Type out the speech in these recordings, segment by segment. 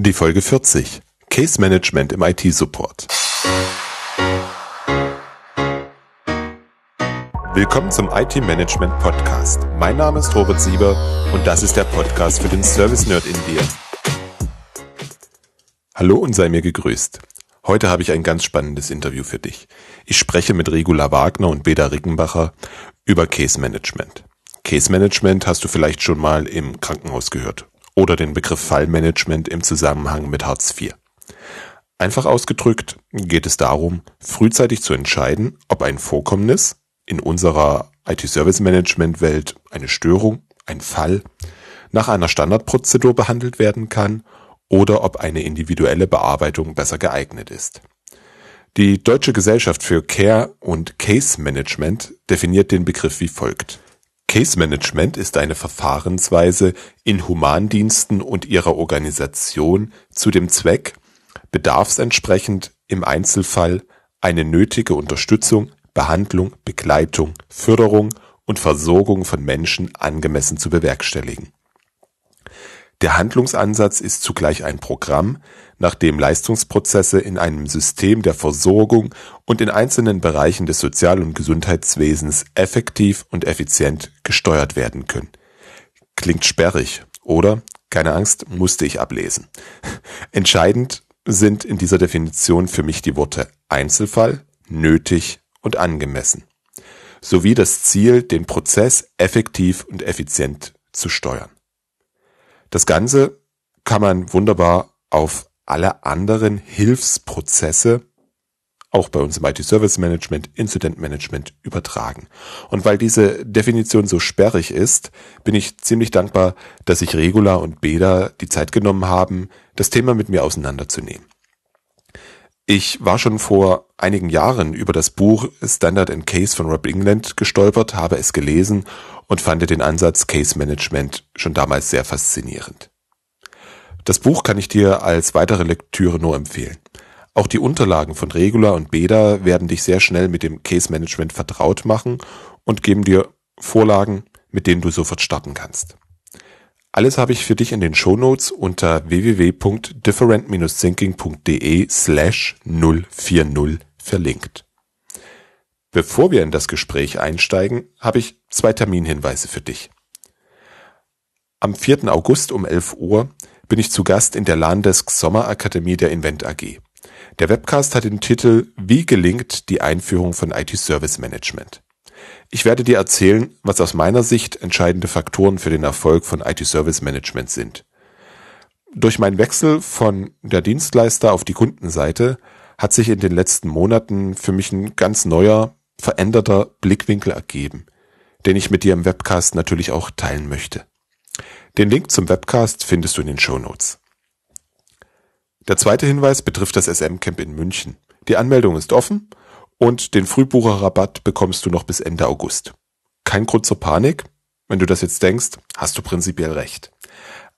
Die Folge 40. Case Management im IT-Support. Willkommen zum IT-Management Podcast. Mein Name ist Robert Sieber und das ist der Podcast für den Service-Nerd in dir. Hallo und sei mir gegrüßt. Heute habe ich ein ganz spannendes Interview für dich. Ich spreche mit Regula Wagner und Beda Rickenbacher über Case Management. Case Management hast du vielleicht schon mal im Krankenhaus gehört oder den Begriff Fallmanagement im Zusammenhang mit Hartz IV. Einfach ausgedrückt geht es darum, frühzeitig zu entscheiden, ob ein Vorkommnis, in unserer IT-Service-Management-Welt eine Störung, ein Fall, nach einer Standardprozedur behandelt werden kann oder ob eine individuelle Bearbeitung besser geeignet ist. Die Deutsche Gesellschaft für Care und Case Management definiert den Begriff wie folgt. Case Management ist eine Verfahrensweise in Humandiensten und ihrer Organisation zu dem Zweck, bedarfsentsprechend im Einzelfall eine nötige Unterstützung, Behandlung, Begleitung, Förderung und Versorgung von Menschen angemessen zu bewerkstelligen. Der Handlungsansatz ist zugleich ein Programm, nach dem Leistungsprozesse in einem System der Versorgung und in einzelnen Bereichen des Sozial- und Gesundheitswesens effektiv und effizient gesteuert werden können. Klingt sperrig, oder? Keine Angst, musste ich ablesen. Entscheidend sind in dieser Definition für mich die Worte Einzelfall, nötig und angemessen, sowie das Ziel, den Prozess effektiv und effizient zu steuern. Das Ganze kann man wunderbar auf alle anderen Hilfsprozesse auch bei uns im IT-Service Management, Incident Management übertragen. Und weil diese Definition so sperrig ist, bin ich ziemlich dankbar, dass sich Regula und Beda die Zeit genommen haben, das Thema mit mir auseinanderzunehmen. Ich war schon vor einigen Jahren über das Buch Standard and Case von Rob England gestolpert, habe es gelesen und fand den Ansatz Case Management schon damals sehr faszinierend. Das Buch kann ich dir als weitere Lektüre nur empfehlen. Auch die Unterlagen von Regula und Beda werden dich sehr schnell mit dem Case Management vertraut machen und geben dir Vorlagen, mit denen du sofort starten kannst. Alles habe ich für dich in den Shownotes unter www.different-thinking.de slash 040 verlinkt. Bevor wir in das Gespräch einsteigen, habe ich zwei Terminhinweise für dich. Am 4. August um 11 Uhr bin ich zu Gast in der Landesk Sommerakademie der Invent AG. Der Webcast hat den Titel Wie gelingt die Einführung von IT Service Management? Ich werde dir erzählen, was aus meiner Sicht entscheidende Faktoren für den Erfolg von IT Service Management sind. Durch meinen Wechsel von der Dienstleister auf die Kundenseite hat sich in den letzten Monaten für mich ein ganz neuer, veränderter Blickwinkel ergeben, den ich mit dir im Webcast natürlich auch teilen möchte. Den Link zum Webcast findest du in den Show Notes. Der zweite Hinweis betrifft das SM-Camp in München. Die Anmeldung ist offen und den Frühbucherrabatt bekommst du noch bis Ende August. Kein Grund zur Panik. Wenn du das jetzt denkst, hast du prinzipiell recht.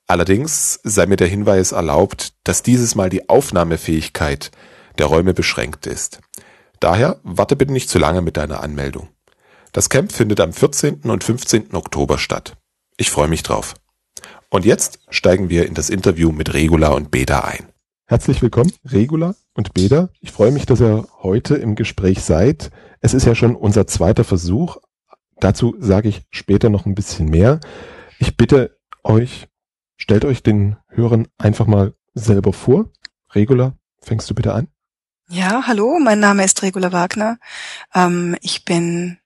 Allerdings sei mir der Hinweis erlaubt, dass dieses Mal die Aufnahmefähigkeit der Räume beschränkt ist. Daher warte bitte nicht zu lange mit deiner Anmeldung. Das Camp findet am 14. und 15. Oktober statt. Ich freue mich drauf. Und jetzt steigen wir in das Interview mit Regula und Beda ein. Herzlich willkommen, Regula und Beda. Ich freue mich, dass ihr heute im Gespräch seid. Es ist ja schon unser zweiter Versuch. Dazu sage ich später noch ein bisschen mehr. Ich bitte euch, stellt euch den Hörern einfach mal selber vor. Regula, fängst du bitte an? Ja, hallo, mein Name ist Regula Wagner. Ähm, ich bin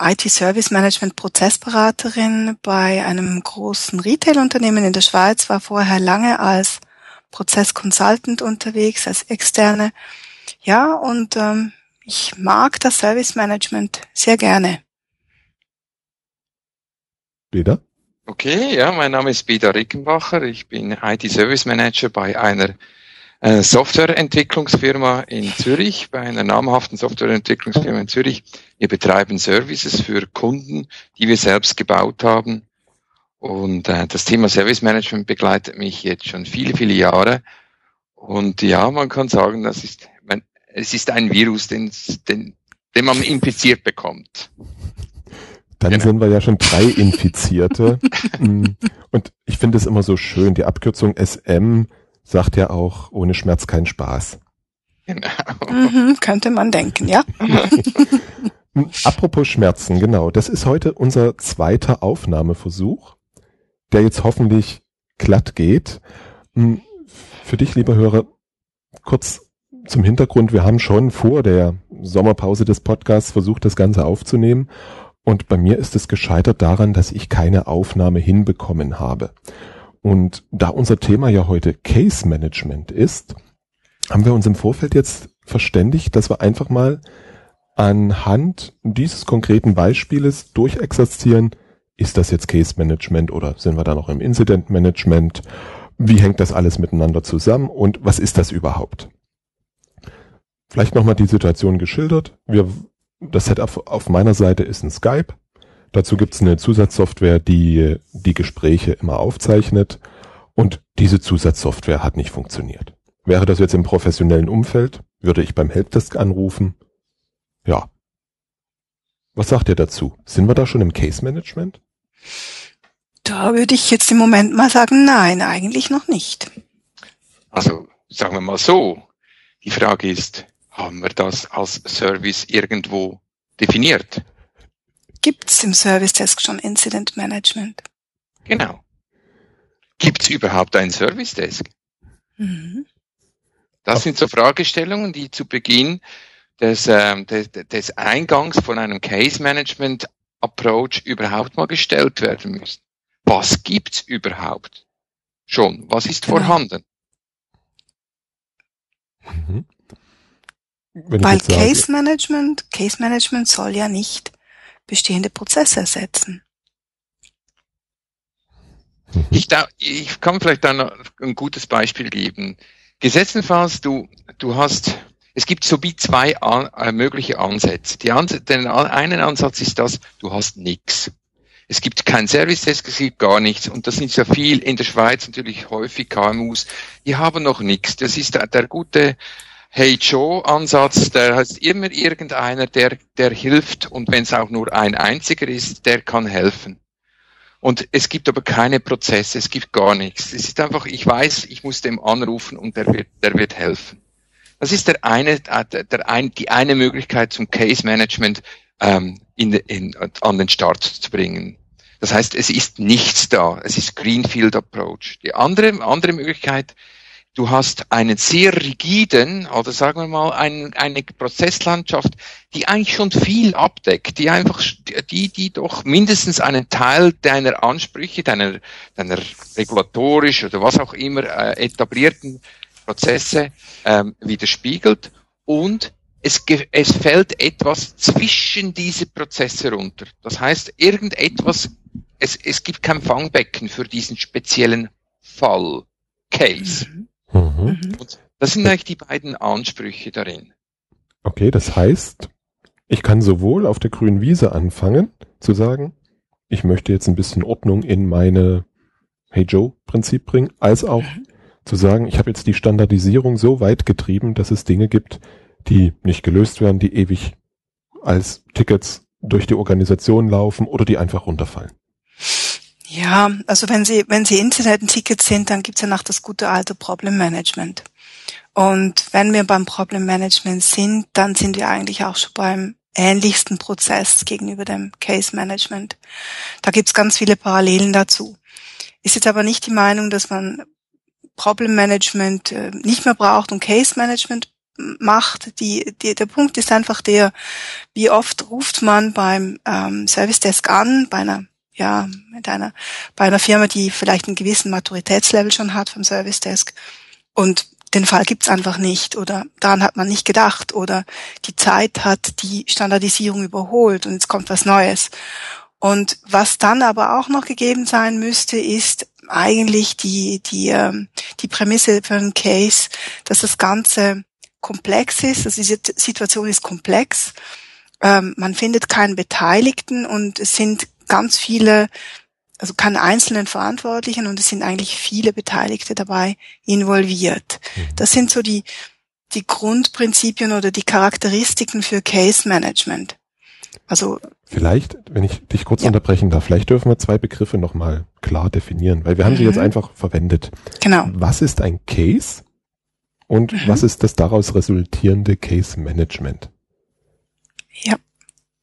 IT-Service Management Prozessberaterin bei einem großen Retail-Unternehmen in der Schweiz, war vorher lange als Prozess-Consultant unterwegs, als Externe. Ja, und ähm, ich mag das Service Management sehr gerne. Beda? Okay, ja, mein Name ist Beda Rickenbacher. Ich bin IT-Service Manager bei einer äh, Softwareentwicklungsfirma in Zürich, bei einer namhaften Softwareentwicklungsfirma in Zürich. Wir betreiben Services für Kunden, die wir selbst gebaut haben. Und äh, das Thema Service Management begleitet mich jetzt schon viele, viele Jahre. Und ja, man kann sagen, das ist, man, es ist ein Virus, den, den, den man infiziert bekommt. Dann genau. sind wir ja schon drei Infizierte. Mm. Und ich finde es immer so schön, die Abkürzung SM sagt ja auch, ohne Schmerz kein Spaß. Genau. Mhm, könnte man denken, ja. Apropos Schmerzen, genau. Das ist heute unser zweiter Aufnahmeversuch, der jetzt hoffentlich glatt geht. Hm, für dich, lieber Hörer, kurz zum Hintergrund. Wir haben schon vor der Sommerpause des Podcasts versucht, das Ganze aufzunehmen. Und bei mir ist es gescheitert daran, dass ich keine Aufnahme hinbekommen habe. Und da unser Thema ja heute Case Management ist, haben wir uns im Vorfeld jetzt verständigt, dass wir einfach mal anhand dieses konkreten Beispieles durchexerzieren, ist das jetzt Case Management oder sind wir da noch im Incident Management? Wie hängt das alles miteinander zusammen und was ist das überhaupt? Vielleicht nochmal die Situation geschildert. Wir, das Setup auf meiner Seite ist ein Skype. Dazu gibt's eine Zusatzsoftware, die die Gespräche immer aufzeichnet. Und diese Zusatzsoftware hat nicht funktioniert. Wäre das jetzt im professionellen Umfeld, würde ich beim Helpdesk anrufen. Ja. Was sagt ihr dazu? Sind wir da schon im Case Management? Da würde ich jetzt im Moment mal sagen, nein, eigentlich noch nicht. Also sagen wir mal so, die Frage ist, haben wir das als Service irgendwo definiert? Gibt es im Service Desk schon Incident Management? Genau. Gibt es überhaupt ein Service Desk? Mhm. Das sind so Fragestellungen, die zu Beginn des, äh, des, des Eingangs von einem Case Management Approach überhaupt mal gestellt werden müssen. Was gibt's überhaupt schon? Was ist genau. vorhanden? Mhm. Weil Case Management, Case Management soll ja nicht bestehende Prozesse ersetzen. Mhm. Ich, da, ich kann vielleicht da noch ein gutes Beispiel geben. Gesetzenfalls, du, du hast, es gibt so wie zwei an, äh, mögliche Ansätze. Die Ans den einen Ansatz ist das, du hast nichts. Es gibt kein Service Desk, es gibt gar nichts. Und das sind ja viel in der Schweiz natürlich häufig KMUs, die haben noch nichts. Das ist der, der gute Hey Joe Ansatz, der heißt immer irgendeiner, der, der hilft und wenn es auch nur ein einziger ist, der kann helfen. Und es gibt aber keine Prozesse, es gibt gar nichts. Es ist einfach, ich weiß, ich muss dem anrufen und der wird, der wird helfen. Das ist der eine, der, der ein, die eine Möglichkeit zum Case Management ähm, in, in, an den Start zu bringen. Das heißt, es ist nichts da. Es ist Greenfield Approach. Die andere, andere Möglichkeit du hast einen sehr rigiden, oder sagen wir mal, ein, eine Prozesslandschaft, die eigentlich schon viel abdeckt, die einfach, die, die doch mindestens einen Teil deiner Ansprüche, deiner, deiner regulatorisch oder was auch immer äh, etablierten Prozesse ähm, widerspiegelt und es, es fällt etwas zwischen diese Prozesse runter. Das heißt, irgendetwas, es, es gibt kein Fangbecken für diesen speziellen Fall, Case. Mhm. Mhm. Das sind eigentlich die beiden Ansprüche darin. Okay, das heißt, ich kann sowohl auf der grünen Wiese anfangen zu sagen, ich möchte jetzt ein bisschen Ordnung in meine Hey Joe Prinzip bringen, als auch mhm. zu sagen, ich habe jetzt die Standardisierung so weit getrieben, dass es Dinge gibt, die nicht gelöst werden, die ewig als Tickets durch die Organisation laufen oder die einfach runterfallen. Ja, also wenn Sie, wenn Sie Internet-Tickets sind, dann gibt's ja noch das gute alte Problem Management. Und wenn wir beim Problem Management sind, dann sind wir eigentlich auch schon beim ähnlichsten Prozess gegenüber dem Case Management. Da gibt's ganz viele Parallelen dazu. Ist jetzt aber nicht die Meinung, dass man Problem Management äh, nicht mehr braucht und Case Management macht. Die, die, der Punkt ist einfach der, wie oft ruft man beim ähm, Service Desk an, bei einer ja, mit einer, bei einer Firma, die vielleicht einen gewissen Maturitätslevel schon hat vom Service Desk und den Fall gibt's einfach nicht oder daran hat man nicht gedacht oder die Zeit hat die Standardisierung überholt und jetzt kommt was Neues. Und was dann aber auch noch gegeben sein müsste, ist eigentlich die, die, ähm, die Prämisse für einen Case, dass das Ganze komplex ist, also diese Situation ist komplex, ähm, man findet keinen Beteiligten und es sind ganz viele, also keine einzelnen Verantwortlichen und es sind eigentlich viele Beteiligte dabei involviert. Mhm. Das sind so die, die Grundprinzipien oder die Charakteristiken für Case Management. Also vielleicht, wenn ich dich kurz ja. unterbrechen darf, vielleicht dürfen wir zwei Begriffe nochmal klar definieren, weil wir haben mhm. sie jetzt einfach verwendet. Genau. Was ist ein Case und mhm. was ist das daraus resultierende Case Management? Ja.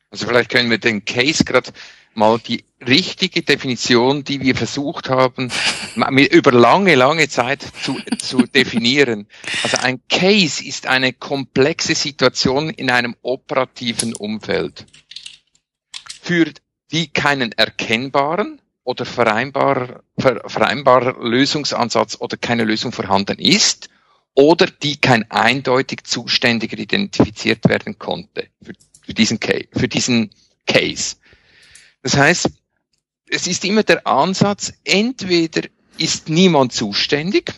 Also vielleicht können wir den Case gerade mal die richtige Definition, die wir versucht haben, über lange, lange Zeit zu, zu definieren. Also ein Case ist eine komplexe Situation in einem operativen Umfeld, für die keinen erkennbaren oder vereinbarer, vereinbarer Lösungsansatz oder keine Lösung vorhanden ist oder die kein eindeutig Zuständiger identifiziert werden konnte für, für diesen, Case, für diesen Case. Das heißt, es ist immer der Ansatz, entweder ist niemand zuständig,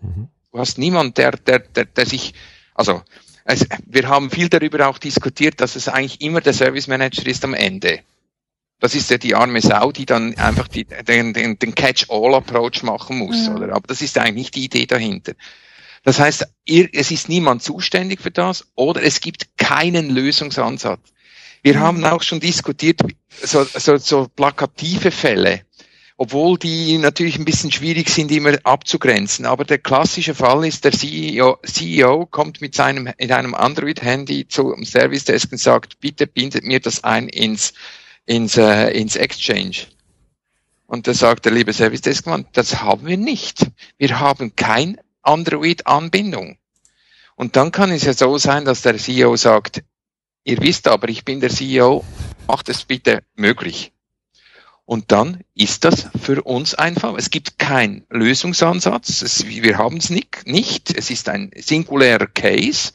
mhm. du hast niemand, der, der, der, der sich, also, also wir haben viel darüber auch diskutiert, dass es eigentlich immer der Service Manager ist am Ende. Das ist ja die arme Sau, die dann einfach die, den, den, den Catch-all-Approach machen muss, ja. oder? Aber das ist eigentlich nicht die Idee dahinter. Das heißt, ihr, es ist niemand zuständig für das oder es gibt keinen Lösungsansatz. Wir mhm. haben auch schon diskutiert, so, so, so plakative Fälle, obwohl die natürlich ein bisschen schwierig sind, immer abzugrenzen. Aber der klassische Fall ist, der CEO, CEO kommt mit seinem, in einem Android-Handy zum Service Desk und sagt, bitte bindet mir das ein ins, ins, äh, ins Exchange. Und da sagt der liebe Service Desk Mann, das haben wir nicht. Wir haben kein Android-Anbindung. Und dann kann es ja so sein, dass der CEO sagt, Ihr wisst aber, ich bin der CEO, macht es bitte möglich. Und dann ist das für uns einfach. Es gibt keinen Lösungsansatz. Es, wir haben es nicht, nicht. Es ist ein singulärer Case.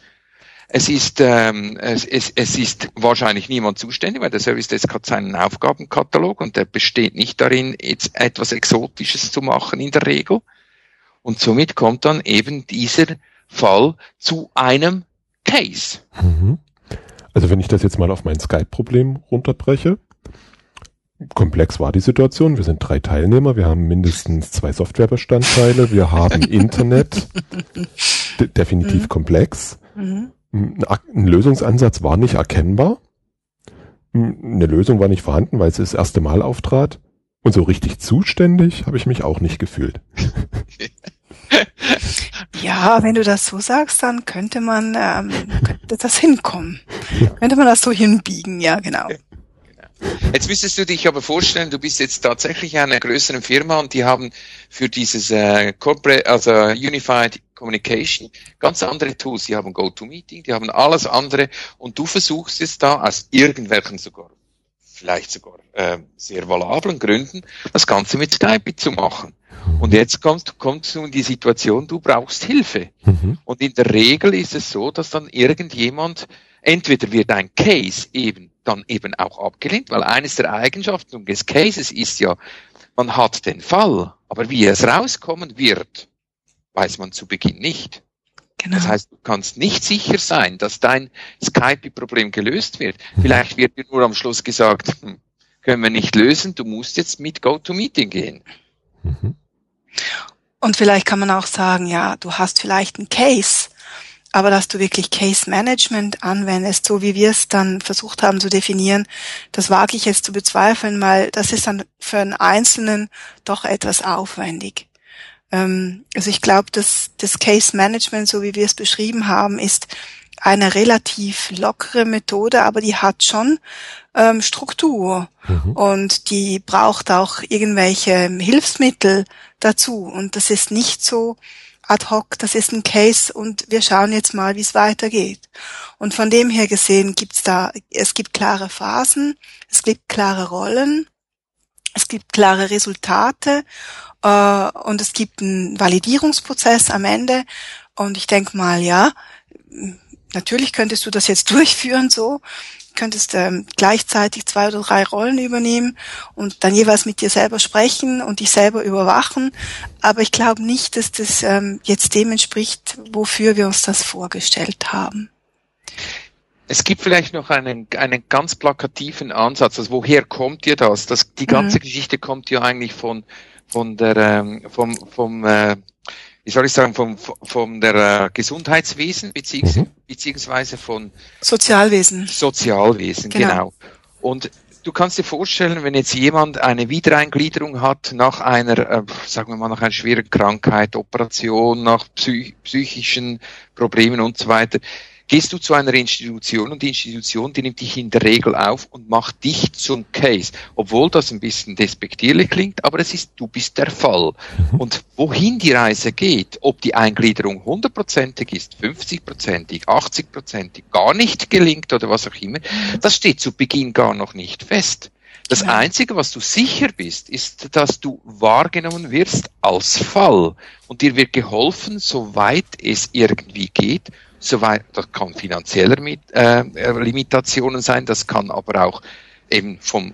Es ist, ähm, es, es, es ist wahrscheinlich niemand zuständig, weil der Service Desk hat seinen Aufgabenkatalog und der besteht nicht darin, jetzt etwas Exotisches zu machen in der Regel. Und somit kommt dann eben dieser Fall zu einem Case. Mhm. Also wenn ich das jetzt mal auf mein Skype-Problem runterbreche, komplex war die Situation. Wir sind drei Teilnehmer, wir haben mindestens zwei Softwarebestandteile, wir haben Internet, definitiv mhm. komplex. Mhm. Ein Lösungsansatz war nicht erkennbar. Eine Lösung war nicht vorhanden, weil es das erste Mal auftrat. Und so richtig zuständig habe ich mich auch nicht gefühlt. Ja, wenn du das so sagst, dann könnte man ähm, könnte das hinkommen. Könnte man das so hinbiegen, ja, genau. Jetzt müsstest du dich aber vorstellen, du bist jetzt tatsächlich einer größeren Firma und die haben für dieses äh, Corporate, also Unified Communication ganz andere Tools. Die haben GoToMeeting, die haben alles andere und du versuchst jetzt da aus irgendwelchen sogar, vielleicht sogar äh, sehr valablen Gründen, das Ganze mit Skype zu machen. Und jetzt kommst, kommst du in die Situation, du brauchst Hilfe. Mhm. Und in der Regel ist es so, dass dann irgendjemand, entweder wird ein Case eben dann eben auch abgelehnt, weil eines der Eigenschaften des Cases ist ja, man hat den Fall, aber wie es rauskommen wird, weiß man zu Beginn nicht. Genau. Das heißt, du kannst nicht sicher sein, dass dein Skype-Problem gelöst wird. Mhm. Vielleicht wird dir nur am Schluss gesagt, hm, können wir nicht lösen, du musst jetzt mit GoToMeeting gehen. Mhm. Und vielleicht kann man auch sagen, ja, du hast vielleicht einen Case, aber dass du wirklich Case Management anwendest, so wie wir es dann versucht haben zu definieren, das wage ich jetzt zu bezweifeln, weil das ist dann für einen Einzelnen doch etwas aufwendig. Ähm, also ich glaube, dass das Case Management, so wie wir es beschrieben haben, ist eine relativ lockere Methode, aber die hat schon ähm, Struktur mhm. und die braucht auch irgendwelche Hilfsmittel dazu. Und das ist nicht so ad hoc, das ist ein Case und wir schauen jetzt mal, wie es weitergeht. Und von dem her gesehen gibt's da, es gibt klare Phasen, es gibt klare Rollen, es gibt klare Resultate äh, und es gibt einen Validierungsprozess am Ende. Und ich denke mal, ja, natürlich könntest du das jetzt durchführen so, könntest ähm, gleichzeitig zwei oder drei Rollen übernehmen und dann jeweils mit dir selber sprechen und dich selber überwachen. Aber ich glaube nicht, dass das ähm, jetzt dem entspricht, wofür wir uns das vorgestellt haben. Es gibt vielleicht noch einen, einen ganz plakativen Ansatz. Also woher kommt dir das? das die ganze mhm. Geschichte kommt ja eigentlich von, von der, ähm, vom, vom äh, wie soll ich sagen, vom, vom der äh, Gesundheitswesen beziehungs mhm. beziehungsweise von Sozialwesen. Sozialwesen, genau. genau. Und du kannst dir vorstellen, wenn jetzt jemand eine Wiedereingliederung hat nach einer, äh, sagen wir mal, nach einer schweren Krankheit, Operation, nach psych psychischen Problemen und so weiter, gehst du zu einer Institution und die Institution, die nimmt dich in der Regel auf und macht dich zum Case. Obwohl das ein bisschen despektierlich klingt, aber es ist, du bist der Fall. Mhm. Und wohin die Reise geht, ob die Eingliederung hundertprozentig ist, 50-prozentig, 80-prozentig, gar nicht gelingt oder was auch immer, das steht zu Beginn gar noch nicht fest. Das. Einzige, was du sicher bist, ist, dass du wahrgenommen wirst als Fall und dir wird geholfen, soweit es irgendwie geht, soweit, das kann finanzieller mit, äh, Limitationen sein, das kann aber auch eben vom,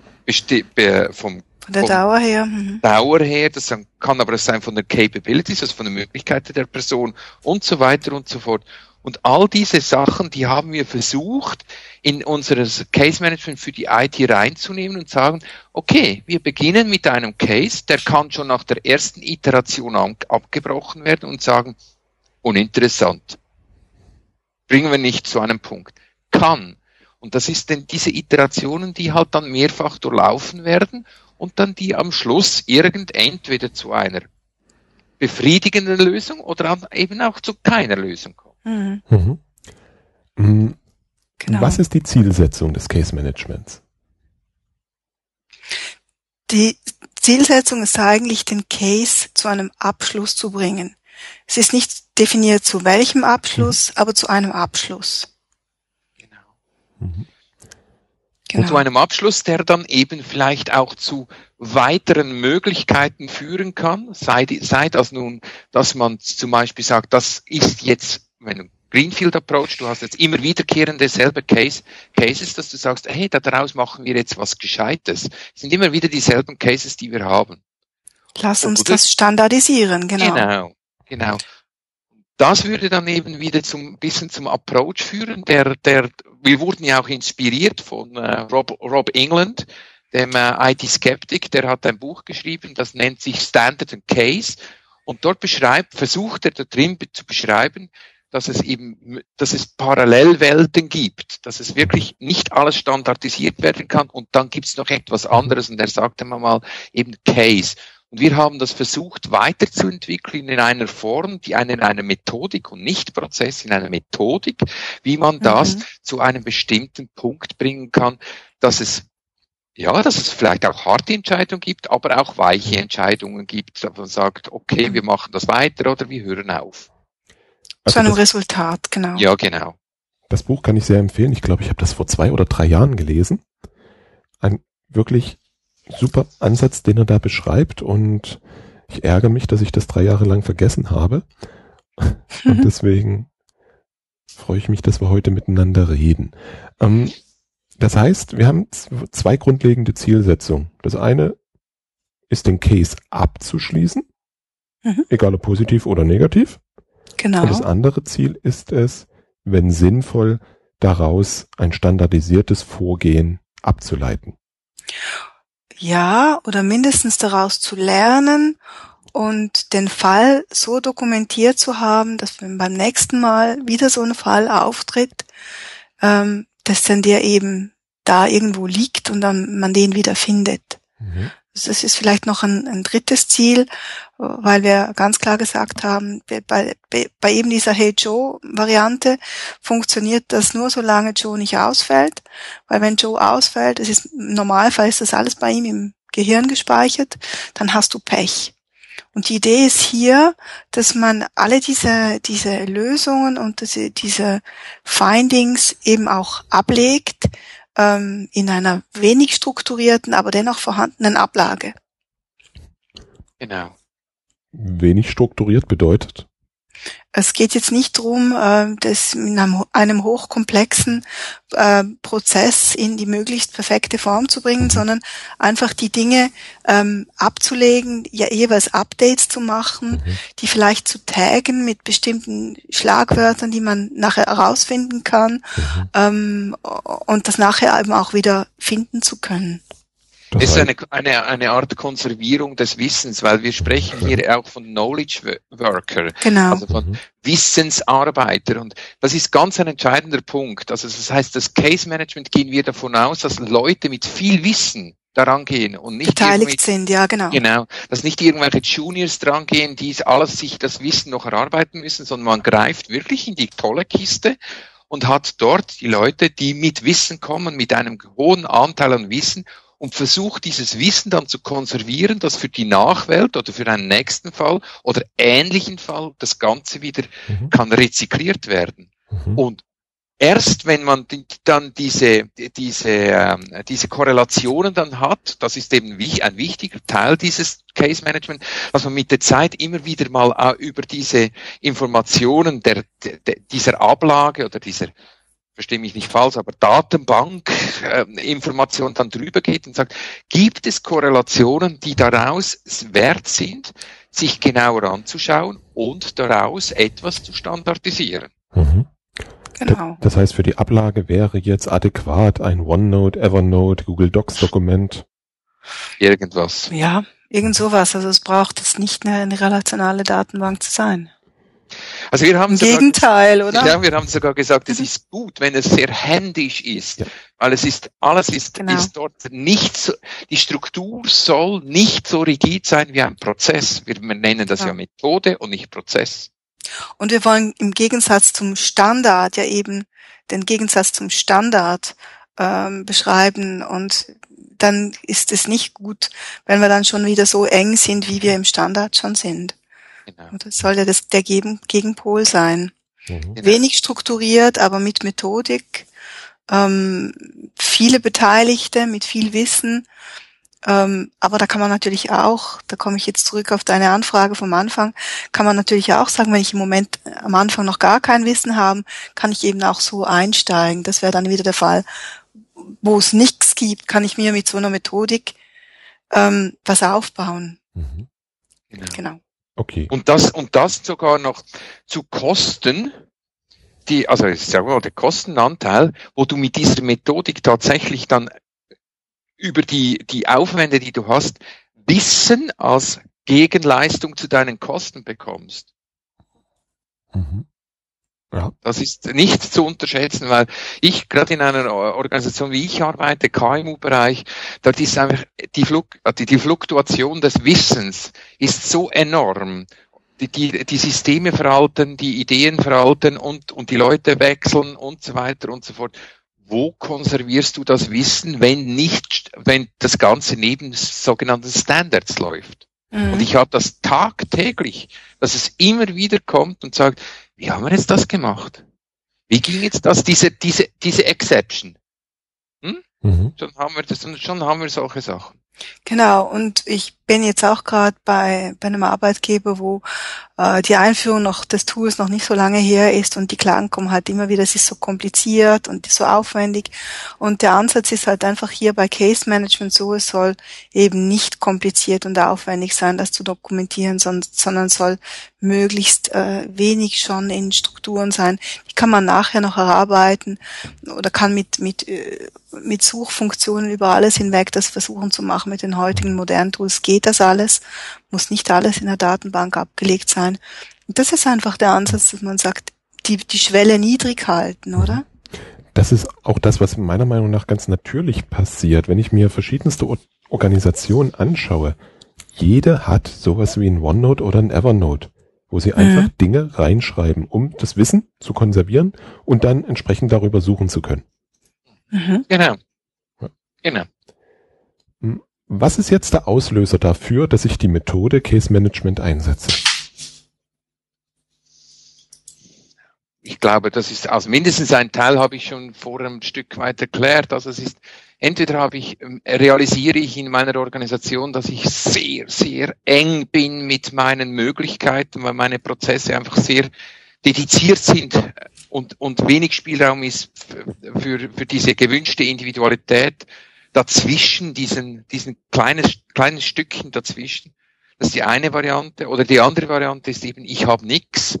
vom von der Dauer her. Mhm. Dauer her, das kann aber sein von der Capabilities, also von der Möglichkeit der Person und so weiter und so fort. Und all diese Sachen, die haben wir versucht, in unseres Case Management für die IT reinzunehmen und sagen, okay, wir beginnen mit einem Case, der kann schon nach der ersten Iteration abgebrochen werden und sagen, uninteressant bringen wir nicht zu einem Punkt. Kann. Und das ist denn diese Iterationen, die halt dann mehrfach durchlaufen werden und dann die am Schluss irgend entweder zu einer befriedigenden Lösung oder eben auch zu keiner Lösung kommen. Mhm. Mhm. mhm. Genau. Was ist die Zielsetzung des Case Managements? Die Zielsetzung ist eigentlich, den Case zu einem Abschluss zu bringen. Es ist nicht definiert zu welchem Abschluss, mhm. aber zu einem Abschluss. Genau. Mhm. Genau. Und zu einem Abschluss, der dann eben vielleicht auch zu weiteren Möglichkeiten führen kann, sei, sei das nun, dass man zum Beispiel sagt, das ist jetzt, wenn du Greenfield Approach, du hast jetzt immer wiederkehrende selbe Case, Cases, dass du sagst, hey, daraus machen wir jetzt was Gescheites. Es sind immer wieder dieselben Cases, die wir haben. Lass uns das standardisieren, genau. Genau, Genau. Das würde dann eben wieder zum bisschen zum Approach führen. Der, der, wir wurden ja auch inspiriert von äh, Rob, Rob England, dem äh, IT-Skeptic, der hat ein Buch geschrieben, das nennt sich Standard and Case. Und dort beschreibt, versucht er da drin zu beschreiben, dass es eben, dass es Parallelwelten gibt, dass es wirklich nicht alles standardisiert werden kann und dann gibt es noch etwas anderes und er sagte mal eben Case. Und wir haben das versucht weiterzuentwickeln in einer Form, die einen in einer Methodik und nicht Prozess, in einer Methodik, wie man das mhm. zu einem bestimmten Punkt bringen kann, dass es ja, dass es vielleicht auch harte Entscheidungen gibt, aber auch weiche Entscheidungen gibt, dass man sagt, okay, wir machen das weiter oder wir hören auf. Also Zu einem Resultat, genau. Ja, genau. Das Buch kann ich sehr empfehlen. Ich glaube, ich habe das vor zwei oder drei Jahren gelesen. Ein wirklich super Ansatz, den er da beschreibt und ich ärgere mich, dass ich das drei Jahre lang vergessen habe. Und deswegen freue ich mich, dass wir heute miteinander reden. Ähm, das heißt, wir haben zwei grundlegende Zielsetzungen. Das eine ist den Case abzuschließen, mhm. egal ob positiv oder negativ. Genau. Und das andere Ziel ist es, wenn sinnvoll, daraus ein standardisiertes Vorgehen abzuleiten. Ja, oder mindestens daraus zu lernen und den Fall so dokumentiert zu haben, dass wenn beim nächsten Mal wieder so ein Fall auftritt, ähm, dass dann der eben da irgendwo liegt und dann man den wieder findet. Mhm. Das ist vielleicht noch ein, ein drittes Ziel, weil wir ganz klar gesagt haben, bei, bei eben dieser Hey Joe Variante funktioniert das nur, solange Joe nicht ausfällt. Weil wenn Joe ausfällt, es ist, im Normalfall ist das alles bei ihm im Gehirn gespeichert, dann hast du Pech. Und die Idee ist hier, dass man alle diese, diese Lösungen und diese, diese Findings eben auch ablegt, ähm, in einer wenig strukturierten, aber dennoch vorhandenen Ablage. Genau. Wenig strukturiert bedeutet? Es geht jetzt nicht darum, äh, das in einem, hochkomplexen äh, Prozess in die möglichst perfekte Form zu bringen, mhm. sondern einfach die Dinge ähm, abzulegen, ja, jeweils Updates zu machen, mhm. die vielleicht zu taggen mit bestimmten Schlagwörtern, die man nachher herausfinden kann mhm. ähm, und das nachher eben auch wieder finden zu können. Das ist eine, eine, eine Art Konservierung des Wissens, weil wir sprechen hier auch von Knowledge Worker, genau. also von mhm. Wissensarbeiter. Und das ist ganz ein entscheidender Punkt. Also das heißt, das Case Management gehen wir davon aus, dass Leute mit viel Wissen daran gehen und nicht beteiligt sind, ja genau. Genau, dass nicht irgendwelche Juniors dran gehen, die alles sich das Wissen noch erarbeiten müssen, sondern man greift wirklich in die tolle Kiste und hat dort die Leute, die mit Wissen kommen, mit einem hohen Anteil an Wissen und versucht dieses Wissen dann zu konservieren, dass für die Nachwelt oder für einen nächsten Fall oder ähnlichen Fall das Ganze wieder mhm. kann rezykliert werden. Mhm. Und erst wenn man dann diese, diese, ähm, diese Korrelationen dann hat, das ist eben ein wichtiger Teil dieses Case Management, dass man mit der Zeit immer wieder mal über diese Informationen der, der dieser Ablage oder dieser verstehe mich nicht falsch, aber Datenbank äh, Information dann drüber geht und sagt, gibt es Korrelationen, die daraus wert sind, sich genauer anzuschauen und daraus etwas zu standardisieren? Mhm. Genau. Das heißt, für die Ablage wäre jetzt adäquat ein OneNote, Evernote, Google Docs Dokument. Irgendwas. Ja, irgend sowas. Also es braucht es nicht eine, eine relationale Datenbank zu sein. Also wir haben Im sogar, Gegenteil, oder? Ja, wir haben sogar gesagt, es ist gut, wenn es sehr händisch ist, ja. weil es ist alles ist, genau. ist dort nicht so, die Struktur soll nicht so rigid sein wie ein Prozess. Wir nennen das ja, ja Methode und nicht Prozess. Und wir wollen im Gegensatz zum Standard ja eben den Gegensatz zum Standard ähm, beschreiben und dann ist es nicht gut, wenn wir dann schon wieder so eng sind, wie wir im Standard schon sind. Genau. Und das soll ja das, der Gegen Gegenpol sein. Mhm. Wenig strukturiert, aber mit Methodik, ähm, viele Beteiligte mit viel Wissen ähm, aber da kann man natürlich auch, da komme ich jetzt zurück auf deine Anfrage vom Anfang, kann man natürlich auch sagen, wenn ich im Moment äh, am Anfang noch gar kein Wissen habe, kann ich eben auch so einsteigen. Das wäre dann wieder der Fall. Wo es nichts gibt, kann ich mir mit so einer Methodik ähm, was aufbauen. Mhm. Genau. genau. Okay. Und das, und das sogar noch zu Kosten, die, also sagen wir mal, der Kostenanteil, wo du mit dieser Methodik tatsächlich dann über die, die Aufwände, die du hast, Wissen als Gegenleistung zu deinen Kosten bekommst. Mhm. Ja. Das ist nicht zu unterschätzen, weil ich gerade in einer Organisation, wie ich arbeite, KMU-Bereich, dort ist einfach die, Fluk die, die Fluktuation des Wissens ist so enorm. Die, die, die Systeme veralten, die Ideen veralten und, und die Leute wechseln und so weiter und so fort wo konservierst du das Wissen, wenn nicht, wenn das Ganze neben sogenannten Standards läuft? Mhm. Und ich habe das tagtäglich, dass es immer wieder kommt und sagt, wie haben wir jetzt das gemacht? Wie ging jetzt das, diese, diese, diese Exception? Hm? Mhm. Schon haben wir das, schon haben wir solche Sachen. Genau, und ich bin jetzt auch gerade bei, bei einem Arbeitgeber, wo äh, die Einführung noch des Tools noch nicht so lange her ist und die Klagen kommen halt immer wieder, es ist so kompliziert und so aufwendig. Und der Ansatz ist halt einfach hier bei Case Management so, es soll eben nicht kompliziert und aufwendig sein, das zu dokumentieren, sondern, sondern soll möglichst äh, wenig schon in Strukturen sein. Die kann man nachher noch erarbeiten oder kann mit, mit, äh, mit Suchfunktionen über alles hinweg das versuchen zu machen. Mit den heutigen modernen Tools geht das alles, muss nicht alles in der Datenbank abgelegt sein. Und das ist einfach der Ansatz, dass man sagt, die, die Schwelle niedrig halten, oder? Das ist auch das, was meiner Meinung nach ganz natürlich passiert. Wenn ich mir verschiedenste Organisationen anschaue, jede hat sowas wie ein OneNote oder ein Evernote wo sie einfach mhm. Dinge reinschreiben, um das Wissen zu konservieren und dann entsprechend darüber suchen zu können. Mhm. Genau. Ja. Genau. Was ist jetzt der Auslöser dafür, dass ich die Methode Case Management einsetze? Ich glaube, das ist, also mindestens ein Teil habe ich schon vor einem Stück weit erklärt. Also es ist entweder habe ich, ähm, realisiere ich in meiner Organisation, dass ich sehr, sehr eng bin mit meinen Möglichkeiten, weil meine Prozesse einfach sehr dediziert sind und, und wenig Spielraum ist für, für diese gewünschte Individualität dazwischen, diesen, diesen kleinen, kleinen Stückchen dazwischen. Das ist die eine Variante. Oder die andere Variante ist eben, ich habe nichts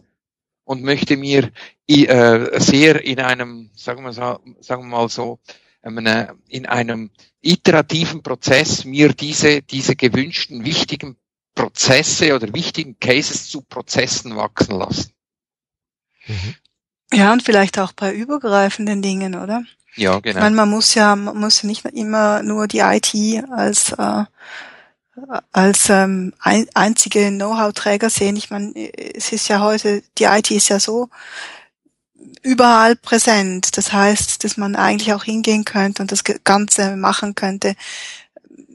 und möchte mir äh, sehr in einem, sagen wir, so, sagen wir mal so, in einem iterativen Prozess mir diese, diese gewünschten wichtigen Prozesse oder wichtigen Cases zu Prozessen wachsen lassen. Mhm. Ja, und vielleicht auch bei übergreifenden Dingen, oder? Ja, genau. Ich meine, man muss ja, man muss nicht immer nur die IT als äh, als ähm, ein, einzige Know-how-Träger sehen. Ich meine, es ist ja heute, die IT ist ja so überall präsent. Das heißt, dass man eigentlich auch hingehen könnte und das Ganze machen könnte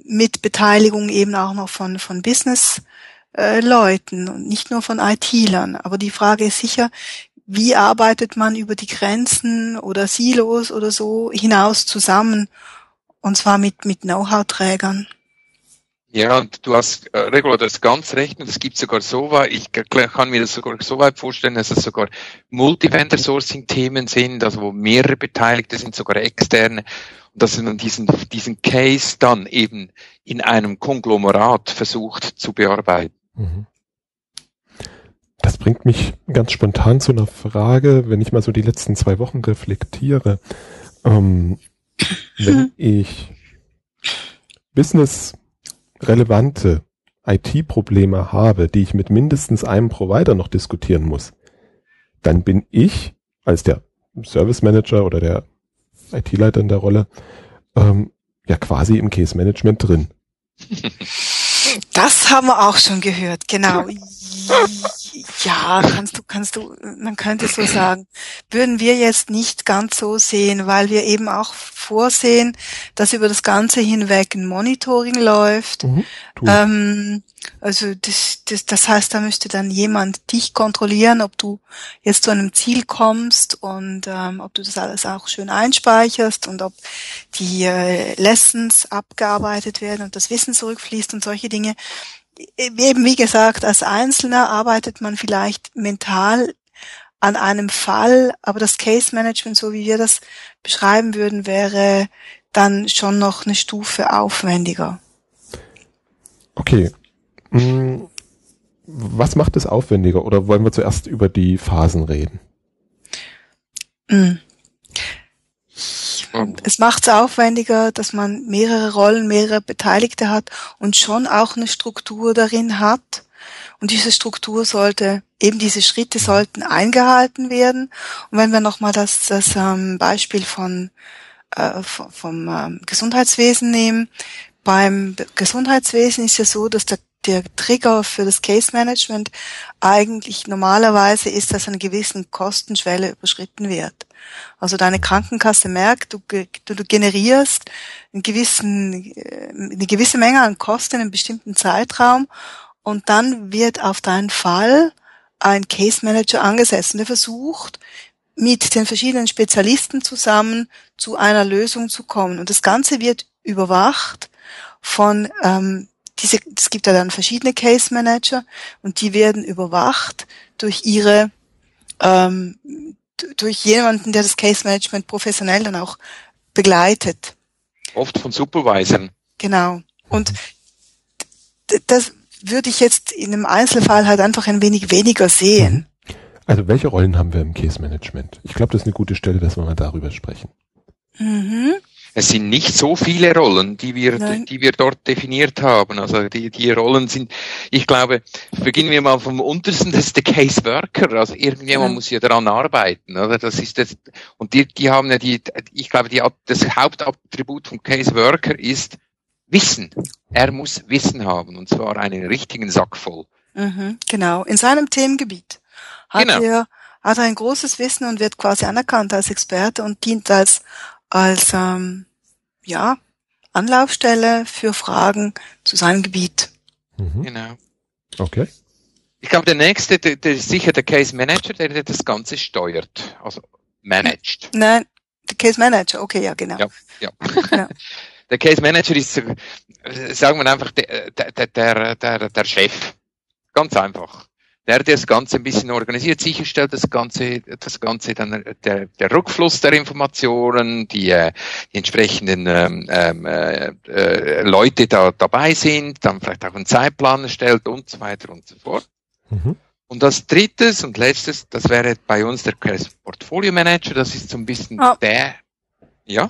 mit Beteiligung eben auch noch von, von Business äh, Leuten und nicht nur von IT-Lern. Aber die Frage ist sicher, wie arbeitet man über die Grenzen oder Silos oder so hinaus zusammen? Und zwar mit, mit Know-how-Trägern. Ja, und du hast, äh, Regula, das ganz recht, und es gibt sogar so weit, ich kann mir das sogar so weit vorstellen, dass es sogar Multi-Vendor-Sourcing-Themen sind, also wo mehrere Beteiligte sind, sogar externe, und dass man diesen, diesen Case dann eben in einem Konglomerat versucht zu bearbeiten. Mhm. Das bringt mich ganz spontan zu einer Frage, wenn ich mal so die letzten zwei Wochen reflektiere. Ähm, wenn ich Business relevante IT-Probleme habe, die ich mit mindestens einem Provider noch diskutieren muss, dann bin ich als der Service Manager oder der IT-Leiter in der Rolle ähm, ja quasi im Case Management drin. Das haben wir auch schon gehört, genau. Ja, kannst du, kannst du, man könnte so sagen, würden wir jetzt nicht ganz so sehen, weil wir eben auch vorsehen, dass über das Ganze hinweg ein Monitoring läuft. Mhm, ähm, also das, das, das heißt, da müsste dann jemand dich kontrollieren, ob du jetzt zu einem Ziel kommst und ähm, ob du das alles auch schön einspeicherst und ob die äh, Lessons abgearbeitet werden und das Wissen zurückfließt und solche Dinge eben wie gesagt, als Einzelner arbeitet man vielleicht mental an einem Fall, aber das Case Management, so wie wir das beschreiben würden, wäre dann schon noch eine Stufe aufwendiger. Okay. Hm, was macht es aufwendiger oder wollen wir zuerst über die Phasen reden? Es macht es aufwendiger, dass man mehrere Rollen, mehrere Beteiligte hat und schon auch eine Struktur darin hat. Und diese Struktur sollte, eben diese Schritte sollten eingehalten werden. Und wenn wir nochmal das, das ähm, Beispiel von, äh, vom, vom ähm, Gesundheitswesen nehmen, beim Gesundheitswesen ist ja so, dass der der Trigger für das Case Management eigentlich normalerweise ist, dass eine gewisse Kostenschwelle überschritten wird. Also deine Krankenkasse merkt, du, du generierst einen gewissen, äh, eine gewisse Menge an Kosten in einem bestimmten Zeitraum und dann wird auf deinen Fall ein Case Manager angesetzt und der versucht, mit den verschiedenen Spezialisten zusammen zu einer Lösung zu kommen. Und das Ganze wird überwacht von ähm, diese, es gibt ja dann verschiedene Case Manager und die werden überwacht durch ihre, ähm, durch jemanden, der das Case Management professionell dann auch begleitet. Oft von Supervisern. Genau. Und das würde ich jetzt in einem Einzelfall halt einfach ein wenig weniger sehen. Also welche Rollen haben wir im Case Management? Ich glaube, das ist eine gute Stelle, dass wir mal darüber sprechen. Mhm es sind nicht so viele Rollen, die wir, die wir dort definiert haben. Also die, die Rollen sind, ich glaube, beginnen wir mal vom untersten, das ist der Case Worker. Also irgendjemand ja. muss ja daran arbeiten, oder? Das ist das, und die, die haben ja die, ich glaube, die, das Hauptattribut vom Case Worker ist Wissen. Er muss Wissen haben, und zwar einen richtigen Sack voll. Mhm, genau, in seinem Themengebiet hat genau. er hat er ein großes Wissen und wird quasi anerkannt als Experte und dient als als ähm, ja, Anlaufstelle für Fragen zu seinem Gebiet. Mhm. Genau. Okay. Ich glaube, der nächste, der, der ist sicher der Case Manager, der, der das Ganze steuert, also managt. Nein, der Case Manager, okay, ja, genau. Ja, ja. ja. Der Case Manager ist, sagen wir einfach, der, der, der, der, der Chef. Ganz einfach der das Ganze ein bisschen organisiert, sicherstellt das Ganze, das Ganze dann der, der Rückfluss der Informationen, die, äh, die entsprechenden ähm, ähm, äh, äh, Leute da dabei sind, dann vielleicht auch einen Zeitplan erstellt und so weiter und so fort. Mhm. Und das drittes und letztes, das wäre bei uns der Portfolio Manager, das ist so ein bisschen oh. der, ja?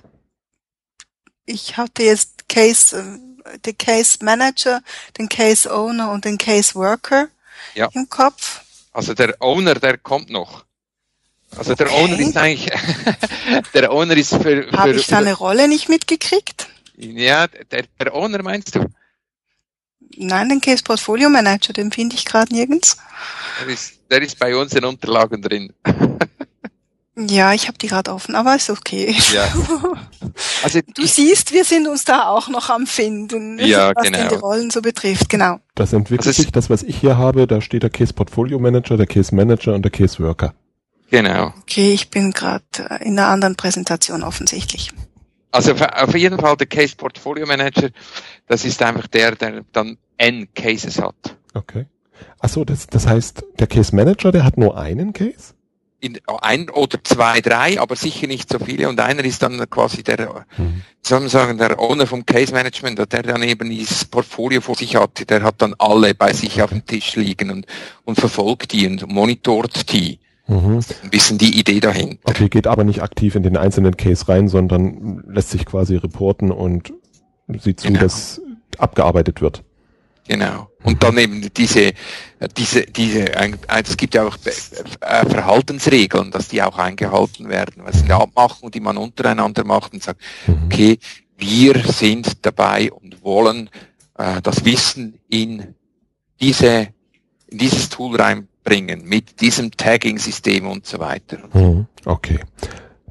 ich hatte jetzt Case, äh, den Case Manager, den Case Owner und den Case Worker ja. im Kopf. Also der Owner, der kommt noch. Also der okay. Owner ist eigentlich, der Owner ist für, für Habe ich seine Rolle nicht mitgekriegt? Ja, der, der Owner meinst du? Nein, den Case Portfolio Manager, den finde ich gerade nirgends. Der ist, der ist bei uns in Unterlagen drin. Ja, ich habe die gerade offen, aber ist okay. Ja. Also du siehst, wir sind uns da auch noch am Finden, ja, was genau. die Rollen so betrifft. Genau. Das entwickelt also sich, das was ich hier habe, da steht der Case Portfolio Manager, der Case Manager und der Case Worker. Genau. Okay, ich bin gerade äh, in einer anderen Präsentation offensichtlich. Also auf jeden Fall der Case Portfolio Manager, das ist einfach der, der dann N Cases hat. Okay. Achso, das, das heißt, der Case Manager, der hat nur einen Case? In, ein oder zwei, drei, aber sicher nicht so viele. Und einer ist dann quasi der, mhm. soll man sagen, der Owner vom Case Management, der dann eben dieses Portfolio vor sich hat, der hat dann alle bei sich auf dem Tisch liegen und, und verfolgt die und monitort die. Mhm. Ein bisschen die Idee dahinter. Okay, geht aber nicht aktiv in den einzelnen Case rein, sondern lässt sich quasi reporten und sieht zu, genau. dass abgearbeitet wird. Genau. Und dann eben diese, diese, diese, es gibt ja auch äh, Verhaltensregeln, dass die auch eingehalten werden. Was sind Abmachungen, die man untereinander macht und sagt, mhm. okay, wir sind dabei und wollen äh, das Wissen in diese, in dieses Tool reinbringen, mit diesem Tagging-System und so weiter. Mhm. Okay.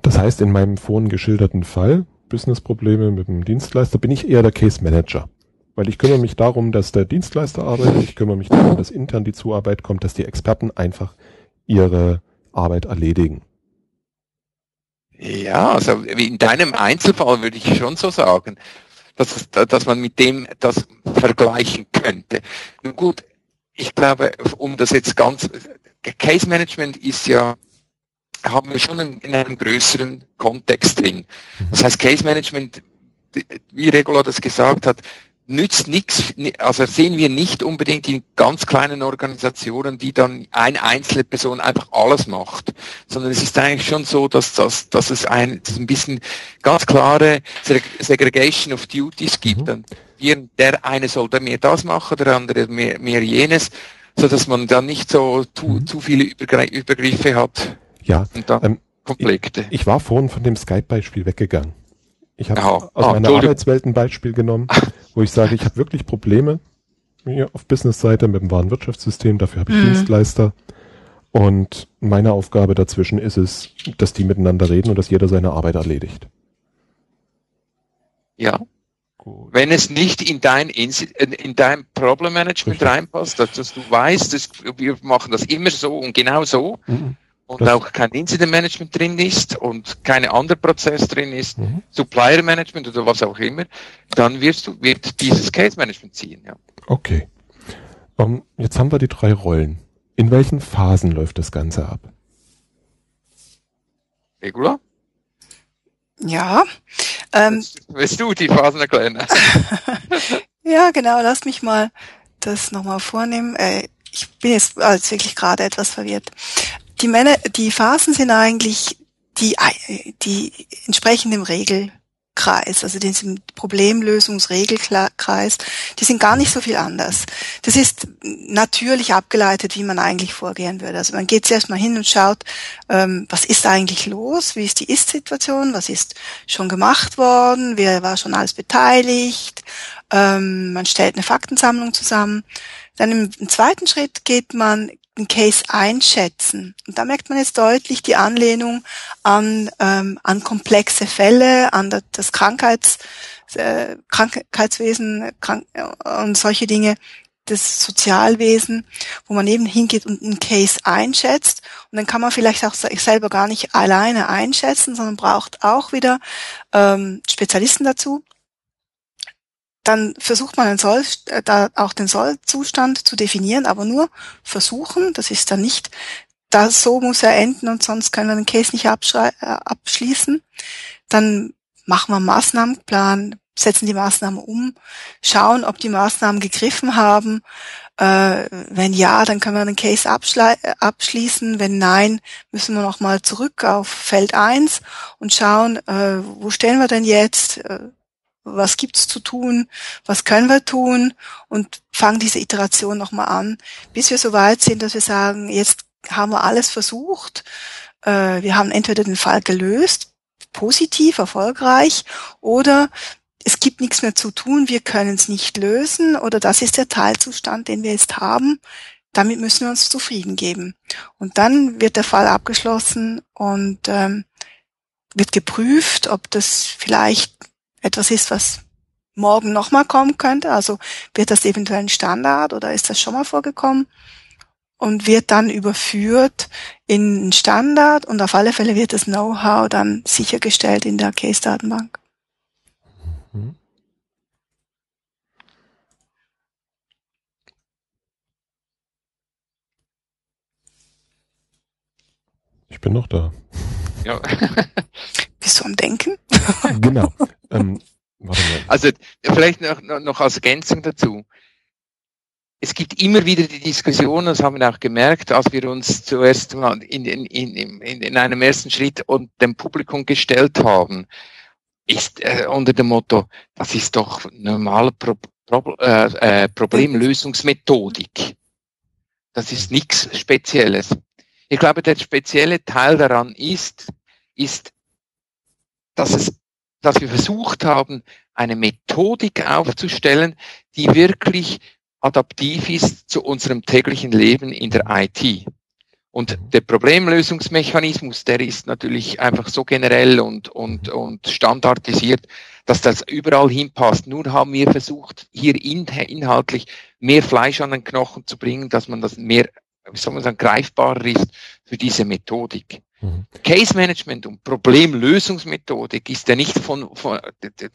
Das heißt, in meinem vorhin geschilderten Fall, Business-Probleme mit dem Dienstleister, bin ich eher der Case Manager. Weil ich kümmere mich darum, dass der Dienstleister arbeitet, ich kümmere mich darum, dass intern die Zuarbeit kommt, dass die Experten einfach ihre Arbeit erledigen. Ja, also in deinem Einzelfall würde ich schon so sagen, dass, dass man mit dem das vergleichen könnte. Nun gut, ich glaube, um das jetzt ganz, Case Management ist ja, haben wir schon in einem größeren Kontext drin. Das heißt, Case Management, wie Regula das gesagt hat, nützt nichts, also sehen wir nicht unbedingt in ganz kleinen Organisationen, die dann eine einzelne Person einfach alles macht, sondern es ist eigentlich schon so, dass, dass, dass es ein, dass ein bisschen ganz klare Segregation of Duties gibt. Mhm. Und der eine soll mehr das machen, der andere mehr, mehr jenes, so dass man dann nicht so zu, mhm. zu viele Übergriffe hat. Ja, und dann ähm, Konflikte. Ich, ich war vorhin von dem Skype-Beispiel weggegangen. Ich habe oh, aus oh, meiner Arbeitswelt ein Beispiel genommen, wo ich sage, ich habe wirklich Probleme hier auf Business-Seite mit dem Warenwirtschaftssystem, dafür habe ich mhm. Dienstleister. Und meine Aufgabe dazwischen ist es, dass die miteinander reden und dass jeder seine Arbeit erledigt. Ja. Gut. Wenn es nicht in dein, in dein Problem Management Richtig. reinpasst, dass, dass, du weißt, dass wir machen das immer so und genau so, mhm und das auch kein Incident Management drin ist und keine andere Prozess drin ist, mhm. Supplier Management oder was auch immer, dann wirst du, wird dieses Case Management ziehen, ja. Okay. Um, ähm, jetzt haben wir die drei Rollen. In welchen Phasen läuft das Ganze ab? Regula? Ja. Ähm, willst, du die Phasen erklären? ja, genau. Lass mich mal das nochmal vornehmen. Äh, ich bin jetzt also wirklich gerade etwas verwirrt die Männer, die Phasen sind eigentlich die, die entsprechend dem Regelkreis, also diesem Problemlösungsregelkreis, die sind gar nicht so viel anders. Das ist natürlich abgeleitet, wie man eigentlich vorgehen würde. Also man geht zuerst mal hin und schaut, ähm, was ist eigentlich los, wie ist die Ist-Situation, was ist schon gemacht worden, wer war schon alles beteiligt, ähm, man stellt eine Faktensammlung zusammen. Dann im zweiten Schritt geht man den Case einschätzen. Und da merkt man jetzt deutlich die Anlehnung an, ähm, an komplexe Fälle, an das Krankheits, äh, Krankheitswesen krank, äh, und solche Dinge, das Sozialwesen, wo man eben hingeht und einen Case einschätzt. Und dann kann man vielleicht auch selber gar nicht alleine einschätzen, sondern braucht auch wieder ähm, Spezialisten dazu dann versucht man Soll, äh, da auch den Sollzustand zu definieren, aber nur versuchen, das ist dann nicht, das so muss er enden und sonst können wir den Case nicht äh, abschließen. Dann machen wir einen Maßnahmenplan, setzen die Maßnahmen um, schauen, ob die Maßnahmen gegriffen haben. Äh, wenn ja, dann können wir den Case abschließen. Wenn nein, müssen wir nochmal zurück auf Feld 1 und schauen, äh, wo stehen wir denn jetzt? Äh, was gibt's zu tun, was können wir tun? Und fangen diese Iteration nochmal an, bis wir so weit sind, dass wir sagen, jetzt haben wir alles versucht, äh, wir haben entweder den Fall gelöst, positiv, erfolgreich, oder es gibt nichts mehr zu tun, wir können es nicht lösen, oder das ist der Teilzustand, den wir jetzt haben, damit müssen wir uns zufrieden geben. Und dann wird der Fall abgeschlossen und ähm, wird geprüft, ob das vielleicht etwas ist, was morgen nochmal kommen könnte. Also wird das eventuell ein Standard oder ist das schon mal vorgekommen? Und wird dann überführt in einen Standard und auf alle Fälle wird das Know-how dann sichergestellt in der Case-Datenbank. Mhm. Ich bin noch da. Ja. Bist du am Denken? genau. Ähm, also vielleicht noch, noch als Ergänzung dazu. Es gibt immer wieder die Diskussion, das haben wir auch gemerkt, als wir uns zuerst mal in, in, in, in einem ersten Schritt und dem Publikum gestellt haben, ist äh, unter dem Motto, das ist doch normale Pro, Pro, äh, äh, Problemlösungsmethodik. Das ist nichts Spezielles. Ich glaube, der spezielle Teil daran ist, ist, dass es, dass wir versucht haben, eine Methodik aufzustellen, die wirklich adaptiv ist zu unserem täglichen Leben in der IT. Und der Problemlösungsmechanismus, der ist natürlich einfach so generell und, und, und standardisiert, dass das überall hinpasst. Nur haben wir versucht, hier inhaltlich mehr Fleisch an den Knochen zu bringen, dass man das mehr wie soll man sagen, greifbarer ist für diese Methodik. Mhm. Case Management und Problemlösungsmethodik ist ja nicht von, von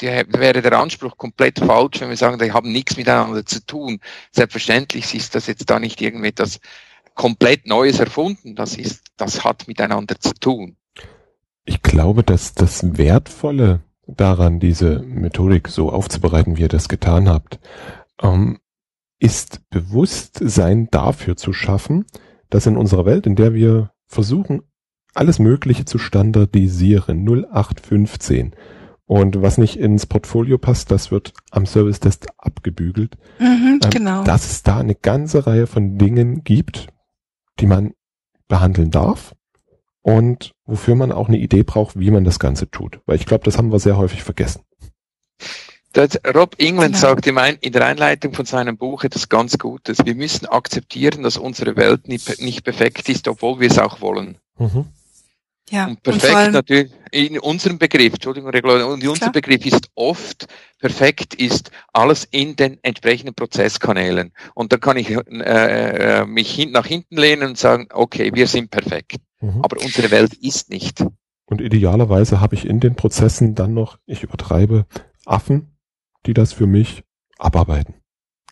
der, wäre der Anspruch komplett falsch, wenn wir sagen, die haben nichts miteinander zu tun. Selbstverständlich ist das jetzt da nicht irgendetwas komplett Neues erfunden. Das ist, das hat miteinander zu tun. Ich glaube, dass das Wertvolle daran, diese Methodik so aufzubereiten, wie ihr das getan habt, ähm, ist Bewusstsein dafür zu schaffen, dass in unserer Welt, in der wir versuchen, alles Mögliche zu standardisieren, 0815, und was nicht ins Portfolio passt, das wird am Service-Test abgebügelt. Mhm, ähm, genau. Dass es da eine ganze Reihe von Dingen gibt, die man behandeln darf und wofür man auch eine Idee braucht, wie man das Ganze tut. Weil ich glaube, das haben wir sehr häufig vergessen. Das, Rob England genau. sagt in der Einleitung von seinem Buch etwas ganz Gutes. Wir müssen akzeptieren, dass unsere Welt nicht, nicht perfekt ist, obwohl wir es auch wollen. Mhm. Ja, und perfekt und natürlich in unserem Begriff, Entschuldigung, und in unserem Begriff ist oft perfekt ist alles in den entsprechenden Prozesskanälen. Und da kann ich äh, äh, mich hin, nach hinten lehnen und sagen, okay, wir sind perfekt. Mhm. Aber unsere Welt ist nicht. Und idealerweise habe ich in den Prozessen dann noch, ich übertreibe, Affen, die das für mich abarbeiten.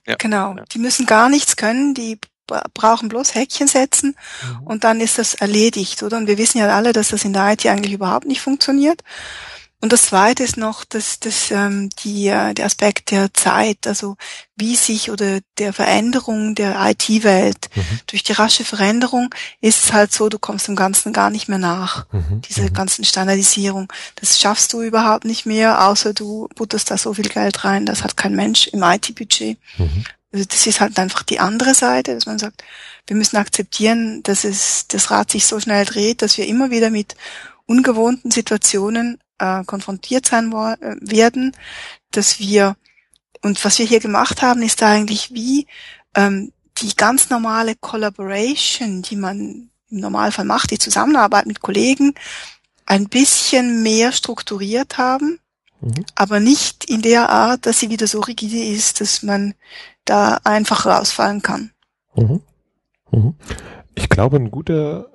Ja. Genau. Die müssen gar nichts können, die brauchen bloß Häkchen setzen mhm. und dann ist das erledigt, oder? Und wir wissen ja alle, dass das in der IT eigentlich überhaupt nicht funktioniert. Und das Zweite ist noch das, das, ähm, die, äh, der Aspekt der Zeit, also wie sich oder der Veränderung der IT-Welt. Mhm. Durch die rasche Veränderung ist es halt so, du kommst dem Ganzen gar nicht mehr nach, mhm. diese mhm. ganzen Standardisierung. Das schaffst du überhaupt nicht mehr, außer du butterst da so viel Geld rein, das hat kein Mensch im IT-Budget. Also das ist halt einfach die andere Seite, dass man sagt, wir müssen akzeptieren, dass es das Rad sich so schnell dreht, dass wir immer wieder mit ungewohnten Situationen äh, konfrontiert sein äh, werden, dass wir und was wir hier gemacht haben, ist eigentlich wie ähm, die ganz normale Collaboration, die man im Normalfall macht, die Zusammenarbeit mit Kollegen, ein bisschen mehr strukturiert haben, mhm. aber nicht in der Art, dass sie wieder so rigide ist, dass man da einfach rausfallen kann. Mhm. Mhm. Ich glaube, ein guter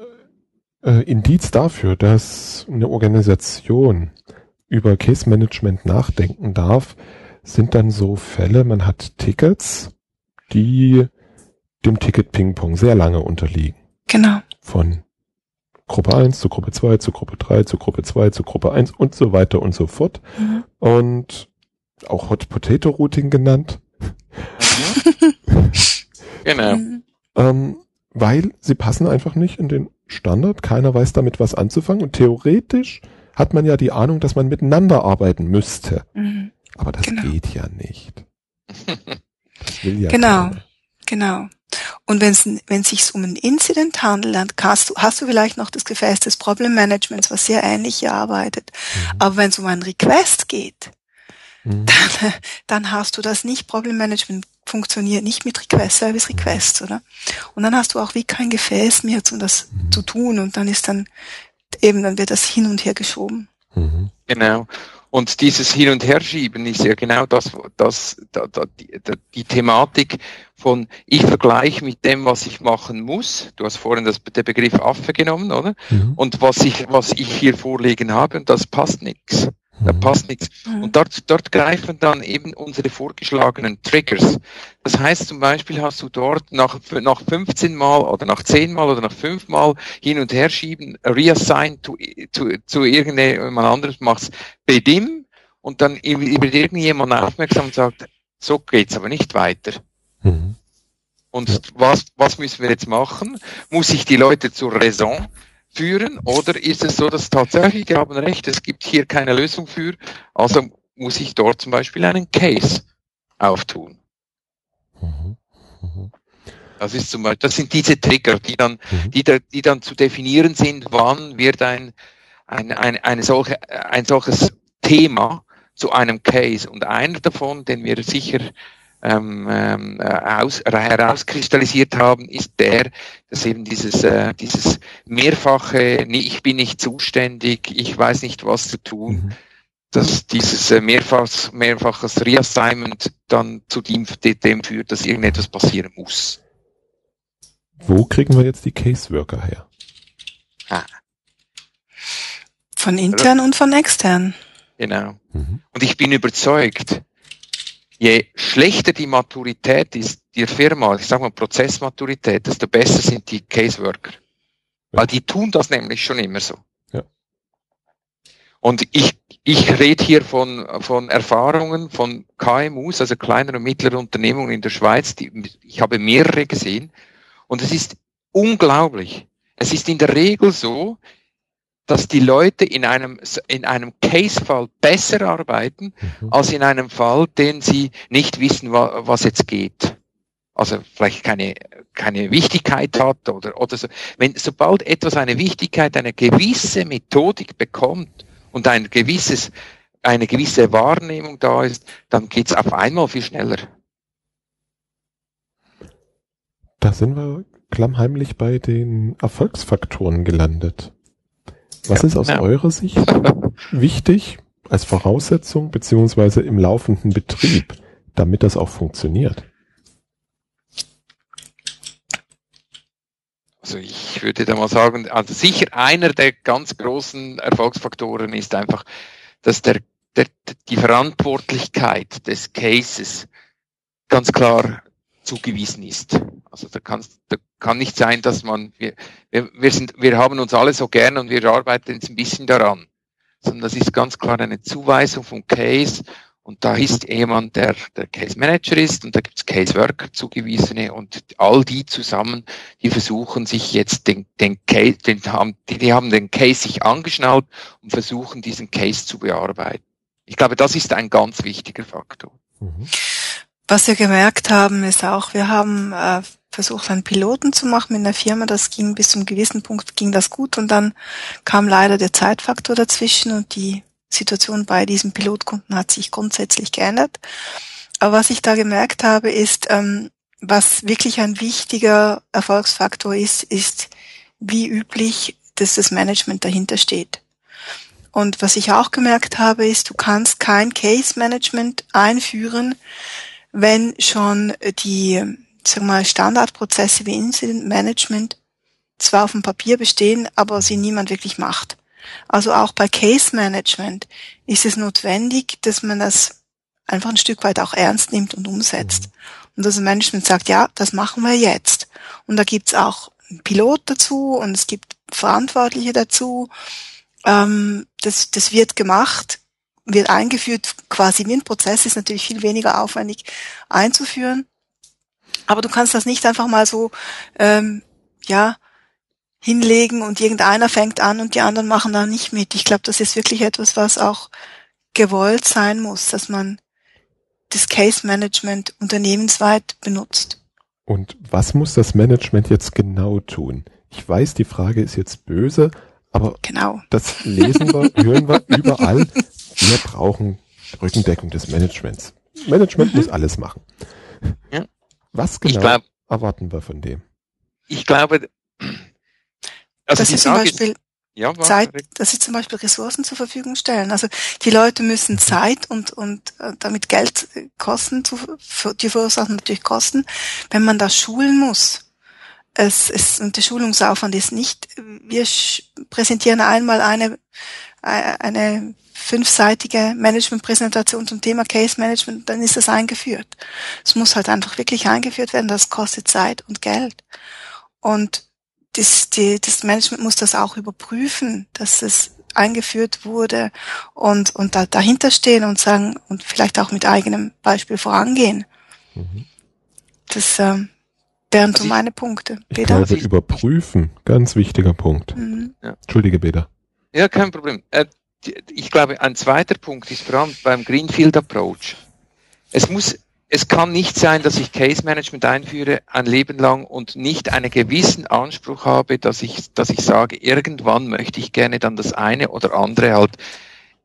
äh, Indiz dafür, dass eine Organisation über Case Management nachdenken darf, sind dann so Fälle, man hat Tickets, die dem Ticket Ping-Pong sehr lange unterliegen. Genau. Von Gruppe 1 zu Gruppe 2 zu Gruppe 3 zu Gruppe 2 zu Gruppe 1 und so weiter und so fort. Mhm. Und auch Hot Potato Routing genannt. Mhm. genau. Ähm, weil sie passen einfach nicht in den Standard. Keiner weiß damit was anzufangen. Und theoretisch hat man ja die Ahnung, dass man miteinander arbeiten müsste. Mhm. Aber das genau. geht ja nicht. Das will ja genau, keiner. genau. Und wenn es wenn es sich um ein Incident handelt, dann hast du, hast du vielleicht noch das Gefäß des Problem Managements, was sehr ähnlich hier arbeitet. Mhm. Aber wenn es um einen Request geht, mhm. dann, dann hast du das nicht. Problem Management funktioniert nicht mit Request, Service Requests, oder? Und dann hast du auch wie kein Gefäß mehr, um das mhm. zu tun. Und dann ist dann eben, dann wird das hin und her geschoben. Mhm. Genau. Und dieses Hin- und Herschieben ist ja genau das, das, das, die, die Thematik von ich vergleiche mit dem, was ich machen muss. Du hast vorhin das, den Begriff Affe genommen, oder? Mhm. Und was ich, was ich hier vorlegen habe, und das passt nichts. Da mhm. passt nichts. Mhm. Und dort, dort greifen dann eben unsere vorgeschlagenen Triggers. Das heißt zum Beispiel hast du dort nach, nach 15 Mal oder nach 10 Mal oder nach 5 Mal hin und her schieben, reassign to, to, zu irgendjemand anderes, machst BDIM und dann wird irgendjemand aufmerksam und sagt, so geht's aber nicht weiter. Mhm. Und was, was müssen wir jetzt machen? Muss ich die Leute zur Raison führen oder ist es so, dass tatsächlich, die haben recht, es gibt hier keine Lösung für, also muss ich dort zum Beispiel einen Case auftun. Mhm. Mhm. Das ist zum Beispiel, das sind diese Trigger, die dann, mhm. die, die dann zu definieren sind, wann wird ein, ein, ein, eine solche, ein solches Thema zu einem Case. Und einer davon, den wir sicher ähm, ähm, aus, herauskristallisiert haben, ist der, dass eben dieses, äh, dieses mehrfache, ich bin nicht zuständig, ich weiß nicht, was zu tun, mhm. dass dieses äh, mehrfach, mehrfaches Reassignment dann zu dem, dem führt, dass irgendetwas passieren muss. Wo kriegen wir jetzt die Caseworker her? Ah. Von intern und von extern. Genau. Mhm. Und ich bin überzeugt, je schlechter die Maturität ist, die Firma, ich sage mal Prozessmaturität, desto besser sind die Caseworker. Ja. Weil die tun das nämlich schon immer so. Ja. Und ich, ich rede hier von, von Erfahrungen von KMUs, also kleineren und mittleren Unternehmungen in der Schweiz. Die, ich habe mehrere gesehen. Und es ist unglaublich. Es ist in der Regel so, dass die Leute in einem, in einem Case-Fall besser arbeiten, mhm. als in einem Fall, den sie nicht wissen, was jetzt geht. Also vielleicht keine, keine Wichtigkeit hat oder, oder so. Wenn, sobald etwas eine Wichtigkeit, eine gewisse Methodik bekommt und ein gewisses, eine gewisse Wahrnehmung da ist, dann geht's auf einmal viel schneller. Da sind wir klammheimlich bei den Erfolgsfaktoren gelandet. Was ist aus ja. eurer Sicht wichtig als Voraussetzung beziehungsweise im laufenden Betrieb, damit das auch funktioniert? Also ich würde da mal sagen, also sicher einer der ganz großen Erfolgsfaktoren ist einfach, dass der, der, die Verantwortlichkeit des Cases ganz klar zugewiesen ist. Also da, kann, da kann nicht sein, dass man, wir, wir, sind, wir haben uns alle so gern und wir arbeiten jetzt ein bisschen daran, sondern das ist ganz klar eine Zuweisung vom Case und da ist jemand, der der Case Manager ist und da gibt es Case Worker zugewiesene und all die zusammen, die versuchen sich jetzt den, den Case, den haben, die, die haben den Case sich angeschnallt und versuchen diesen Case zu bearbeiten. Ich glaube, das ist ein ganz wichtiger Faktor. Mhm. Was wir gemerkt haben, ist auch, wir haben äh, versucht, einen Piloten zu machen mit einer Firma. Das ging bis zum gewissen Punkt ging das gut und dann kam leider der Zeitfaktor dazwischen und die Situation bei diesem Pilotkunden hat sich grundsätzlich geändert. Aber was ich da gemerkt habe, ist, ähm, was wirklich ein wichtiger Erfolgsfaktor ist, ist, wie üblich, dass das Management dahinter steht. Und was ich auch gemerkt habe, ist, du kannst kein Case Management einführen, wenn schon die sagen wir mal, Standardprozesse wie Incident Management zwar auf dem Papier bestehen, aber sie niemand wirklich macht. Also auch bei Case Management ist es notwendig, dass man das einfach ein Stück weit auch ernst nimmt und umsetzt. Und das Management sagt, ja, das machen wir jetzt. Und da gibt's auch einen Pilot dazu und es gibt Verantwortliche dazu. Ähm, das, das wird gemacht wird eingeführt, quasi wie ein Prozess, ist natürlich viel weniger aufwendig einzuführen. Aber du kannst das nicht einfach mal so, ähm, ja, hinlegen und irgendeiner fängt an und die anderen machen da nicht mit. Ich glaube, das ist wirklich etwas, was auch gewollt sein muss, dass man das Case Management unternehmensweit benutzt. Und was muss das Management jetzt genau tun? Ich weiß, die Frage ist jetzt böse, aber genau. das lesen wir, hören wir überall. Wir brauchen Rückendeckung des Managements. Management mhm. muss alles machen. Ja. Was genau glaub, erwarten wir von dem? Ich glaube, also das ist zum Beispiel ja, Zeit, dass sie zum Beispiel Ressourcen zur Verfügung stellen. Also die Leute müssen Zeit und, und äh, damit Geld kosten, zu, die verursachen natürlich Kosten, wenn man das schulen muss. Es ist, und der Schulungsaufwand ist nicht, wir präsentieren einmal eine, äh, eine fünfseitige Managementpräsentation zum Thema Case Management, dann ist das eingeführt. Es muss halt einfach wirklich eingeführt werden, das kostet Zeit und Geld. Und das, die, das Management muss das auch überprüfen, dass es eingeführt wurde und, und da, dahinter stehen und sagen und vielleicht auch mit eigenem Beispiel vorangehen. Mhm. Das ähm, wären also so meine Punkte. Ich glaube, überprüfen, ganz wichtiger Punkt. Mhm. Ja. Entschuldige, Beda. Ja, kein Problem. Äh, ich glaube, ein zweiter Punkt ist vor allem beim Greenfield Approach. Es muss es kann nicht sein, dass ich Case Management einführe ein Leben lang und nicht einen gewissen Anspruch habe, dass ich, dass ich sage, irgendwann möchte ich gerne dann das eine oder andere halt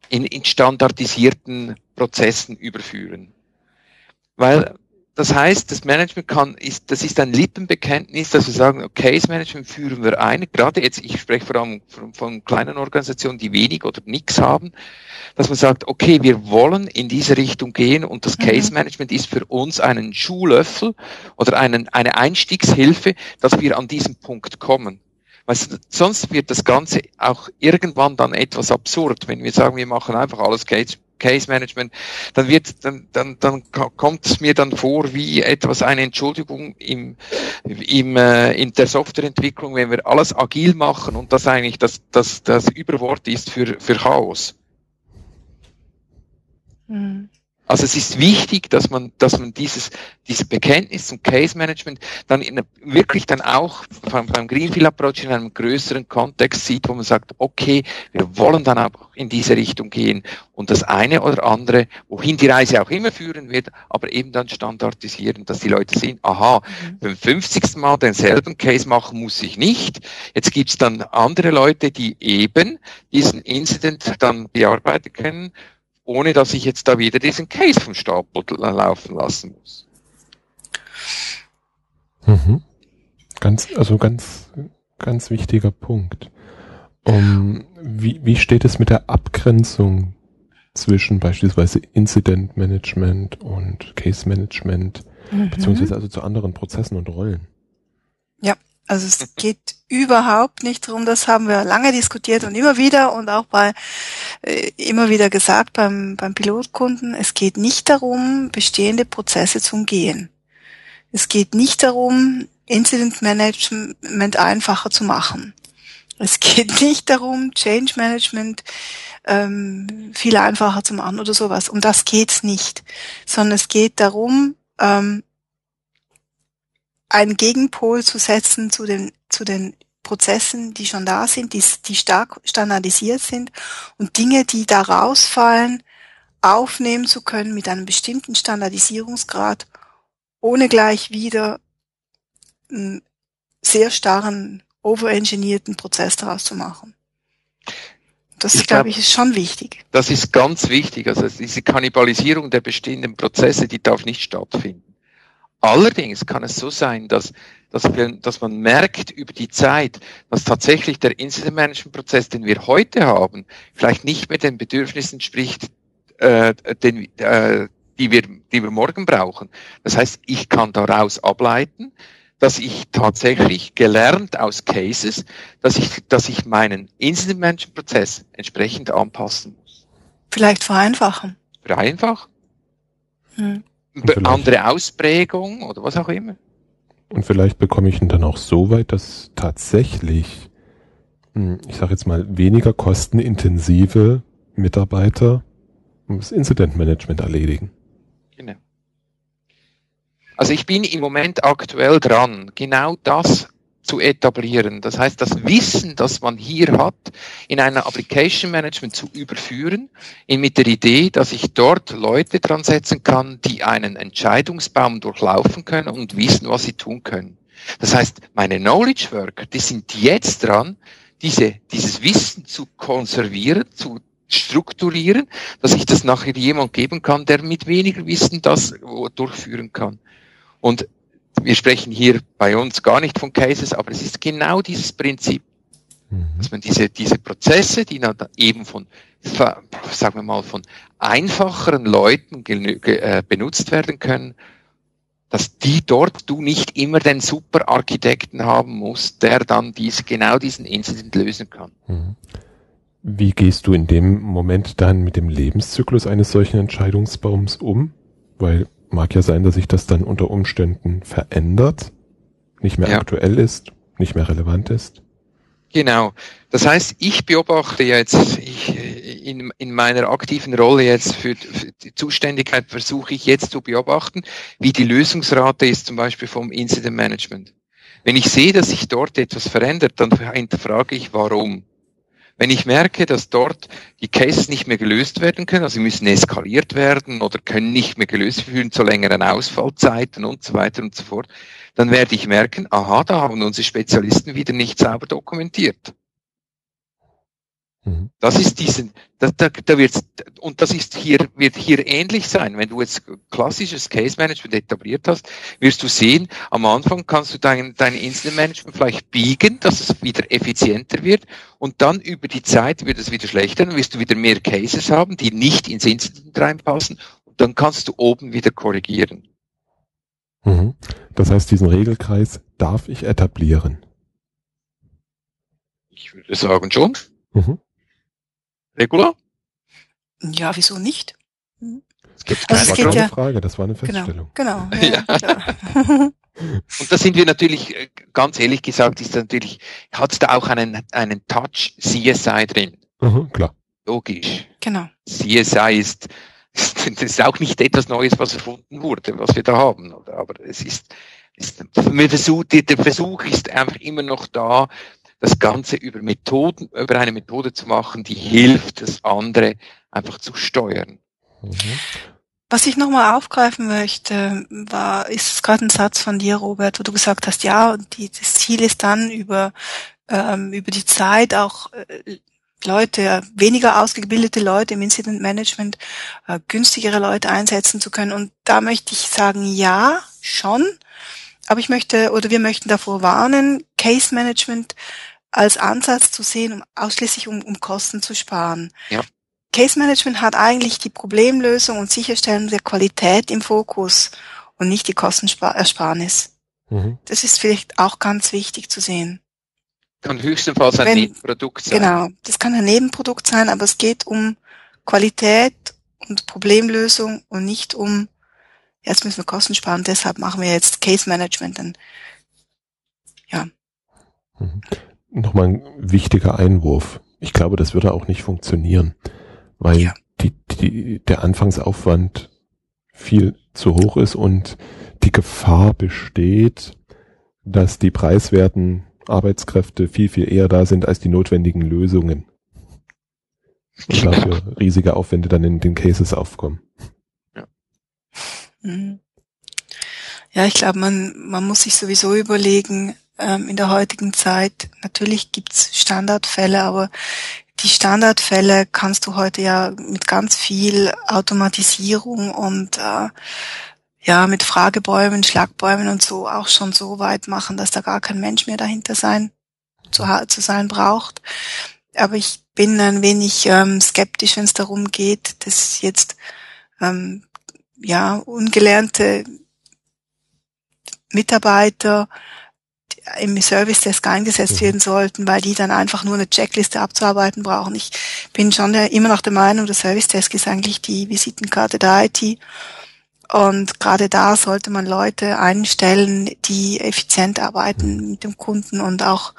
in, in standardisierten Prozessen überführen. Weil das heißt, das Management kann, ist, das ist ein Lippenbekenntnis, dass wir sagen, okay, Case Management führen wir ein. Gerade jetzt, ich spreche vor allem von, von kleinen Organisationen, die wenig oder nichts haben, dass man sagt, okay, wir wollen in diese Richtung gehen und das Case mhm. Management ist für uns einen Schuhlöffel oder einen, eine Einstiegshilfe, dass wir an diesen Punkt kommen. Weil sonst wird das Ganze auch irgendwann dann etwas absurd, wenn wir sagen, wir machen einfach alles Case Case Management, dann wird, dann, dann, dann kommt es mir dann vor wie etwas eine Entschuldigung im, im, äh, in der Softwareentwicklung, wenn wir alles agil machen und das eigentlich das, das, das Überwort ist für, für Chaos. Mhm. Also es ist wichtig, dass man, dass man dieses, dieses Bekenntnis zum Case Management dann in, wirklich dann auch beim, beim Greenfield Approach in einem größeren Kontext sieht, wo man sagt, okay, wir wollen dann auch in diese Richtung gehen und das eine oder andere, wohin die Reise auch immer führen wird, aber eben dann standardisieren, dass die Leute sehen, aha, mhm. beim 50. Mal denselben Case machen muss ich nicht. Jetzt gibt's dann andere Leute, die eben diesen Incident dann bearbeiten können ohne dass ich jetzt da wieder diesen Case vom Stapel laufen lassen muss. Mhm. Ganz, also ganz, ganz wichtiger Punkt. Um, wie, wie steht es mit der Abgrenzung zwischen beispielsweise Incident Management und Case Management, mhm. beziehungsweise also zu anderen Prozessen und Rollen? Ja, also es geht überhaupt nicht darum, das haben wir lange diskutiert und immer wieder und auch bei äh, immer wieder gesagt beim, beim Pilotkunden, es geht nicht darum, bestehende Prozesse zu umgehen. Es geht nicht darum, Incident Management einfacher zu machen. Es geht nicht darum, Change Management ähm, viel einfacher zu machen oder sowas. Um das geht's nicht. Sondern es geht darum, ähm, einen Gegenpol zu setzen zu den, zu den Prozessen, die schon da sind, die, die stark standardisiert sind und Dinge, die da rausfallen, aufnehmen zu können mit einem bestimmten Standardisierungsgrad, ohne gleich wieder einen sehr starren, overengineerten Prozess daraus zu machen. Das, ich glaube ich, ist schon wichtig. Das ist ganz wichtig. Also diese Kannibalisierung der bestehenden Prozesse, die darf nicht stattfinden. Allerdings kann es so sein, dass, dass, wir, dass man merkt über die Zeit, dass tatsächlich der Incident Management Prozess, den wir heute haben, vielleicht nicht mehr den Bedürfnissen entspricht, äh, den, äh, die, wir, die wir morgen brauchen. Das heißt, ich kann daraus ableiten, dass ich tatsächlich gelernt aus Cases, dass ich, dass ich meinen Incident Management Prozess entsprechend anpassen muss. Vielleicht vereinfachen. Vereinfachen. Hm andere Ausprägung oder was auch immer. Und vielleicht bekomme ich ihn dann auch so weit, dass tatsächlich, hm, ich sage jetzt mal, weniger kostenintensive Mitarbeiter das Incident-Management erledigen. Genau. Also ich bin im Moment aktuell dran, genau das zu etablieren. Das heißt, das Wissen, das man hier hat, in einer Application Management zu überführen, mit der Idee, dass ich dort Leute dran setzen kann, die einen Entscheidungsbaum durchlaufen können und wissen, was sie tun können. Das heißt, meine Knowledge Worker, die sind jetzt dran, diese, dieses Wissen zu konservieren, zu strukturieren, dass ich das nachher jemand geben kann, der mit weniger Wissen das durchführen kann. Und wir sprechen hier bei uns gar nicht von Cases, aber es ist genau dieses Prinzip, mhm. dass man diese, diese Prozesse, die dann eben von, sagen wir mal, von einfacheren Leuten äh, benutzt werden können, dass die dort du nicht immer den Superarchitekten haben musst, der dann diese, genau diesen Incident lösen kann. Mhm. Wie gehst du in dem Moment dann mit dem Lebenszyklus eines solchen Entscheidungsbaums um? Weil mag ja sein, dass sich das dann unter Umständen verändert, nicht mehr ja. aktuell ist, nicht mehr relevant ist. Genau. Das heißt, ich beobachte jetzt, ich, in, in meiner aktiven Rolle jetzt für, für die Zuständigkeit versuche ich jetzt zu beobachten, wie die Lösungsrate ist zum Beispiel vom Incident Management. Wenn ich sehe, dass sich dort etwas verändert, dann hinterfrage ich, warum. Wenn ich merke, dass dort die Cases nicht mehr gelöst werden können, also sie müssen eskaliert werden oder können nicht mehr gelöst werden zu längeren Ausfallzeiten und so weiter und so fort, dann werde ich merken, aha, da haben unsere Spezialisten wieder nicht sauber dokumentiert. Mhm. Das ist diesen, da, da, da wird's, und das ist hier, wird hier ähnlich sein. Wenn du jetzt klassisches Case Management etabliert hast, wirst du sehen, am Anfang kannst du dein, dein Incident Management vielleicht biegen, dass es wieder effizienter wird, und dann über die Zeit wird es wieder schlechter, dann wirst du wieder mehr Cases haben, die nicht ins Incident reinpassen, und dann kannst du oben wieder korrigieren. Mhm. Das heißt, diesen Regelkreis darf ich etablieren. Ich würde sagen schon. Mhm. Regula? Ja, wieso nicht? Es gibt also keine ja, Frage, das war eine Feststellung. Genau, genau ja, ja. Und da sind wir natürlich, äh, ganz ehrlich gesagt, ist natürlich, hat es da auch einen, einen Touch CSI drin. Mhm, klar. Logisch. Genau. CSI ist, das ist auch nicht etwas Neues, was erfunden wurde, was wir da haben, aber es ist, ist der Versuch ist einfach immer noch da, das Ganze über Methoden, über eine Methode zu machen, die hilft, das andere einfach zu steuern. Mhm. Was ich nochmal aufgreifen möchte, war, ist gerade ein Satz von dir, Robert, wo du gesagt hast, ja, die, das Ziel ist dann über, ähm, über die Zeit auch äh, Leute, weniger ausgebildete Leute im Incident Management, äh, günstigere Leute einsetzen zu können. Und da möchte ich sagen, ja, schon. Aber ich möchte oder wir möchten davor warnen, Case Management als Ansatz zu sehen, um ausschließlich um, um Kosten zu sparen. Ja. Case Management hat eigentlich die Problemlösung und Sicherstellung der Qualität im Fokus und nicht die Kostenersparnis. Mhm. Das ist vielleicht auch ganz wichtig zu sehen. Kann höchstenfalls ein Wenn, Nebenprodukt sein. Genau, das kann ein Nebenprodukt sein, aber es geht um Qualität und Problemlösung und nicht um, jetzt müssen wir Kosten sparen, deshalb machen wir jetzt Case Management. Dann, ja. Mhm nochmal ein wichtiger Einwurf. Ich glaube, das würde auch nicht funktionieren, weil ja. die, die, der Anfangsaufwand viel zu hoch ist und die Gefahr besteht, dass die preiswerten Arbeitskräfte viel, viel eher da sind als die notwendigen Lösungen. Und dafür riesige Aufwände dann in den Cases aufkommen. Ja, mhm. ja ich glaube, man, man muss sich sowieso überlegen, in der heutigen Zeit. Natürlich gibt's Standardfälle, aber die Standardfälle kannst du heute ja mit ganz viel Automatisierung und äh, ja mit Fragebäumen, Schlagbäumen und so auch schon so weit machen, dass da gar kein Mensch mehr dahinter sein zu, zu sein braucht. Aber ich bin ein wenig ähm, skeptisch, wenn es darum geht, dass jetzt ähm, ja ungelernte Mitarbeiter im Service Desk eingesetzt mhm. werden sollten, weil die dann einfach nur eine Checkliste abzuarbeiten brauchen. Ich bin schon der, immer noch der Meinung, der Service Desk ist eigentlich die Visitenkarte der IT. Und gerade da sollte man Leute einstellen, die effizient arbeiten mhm. mit dem Kunden und auch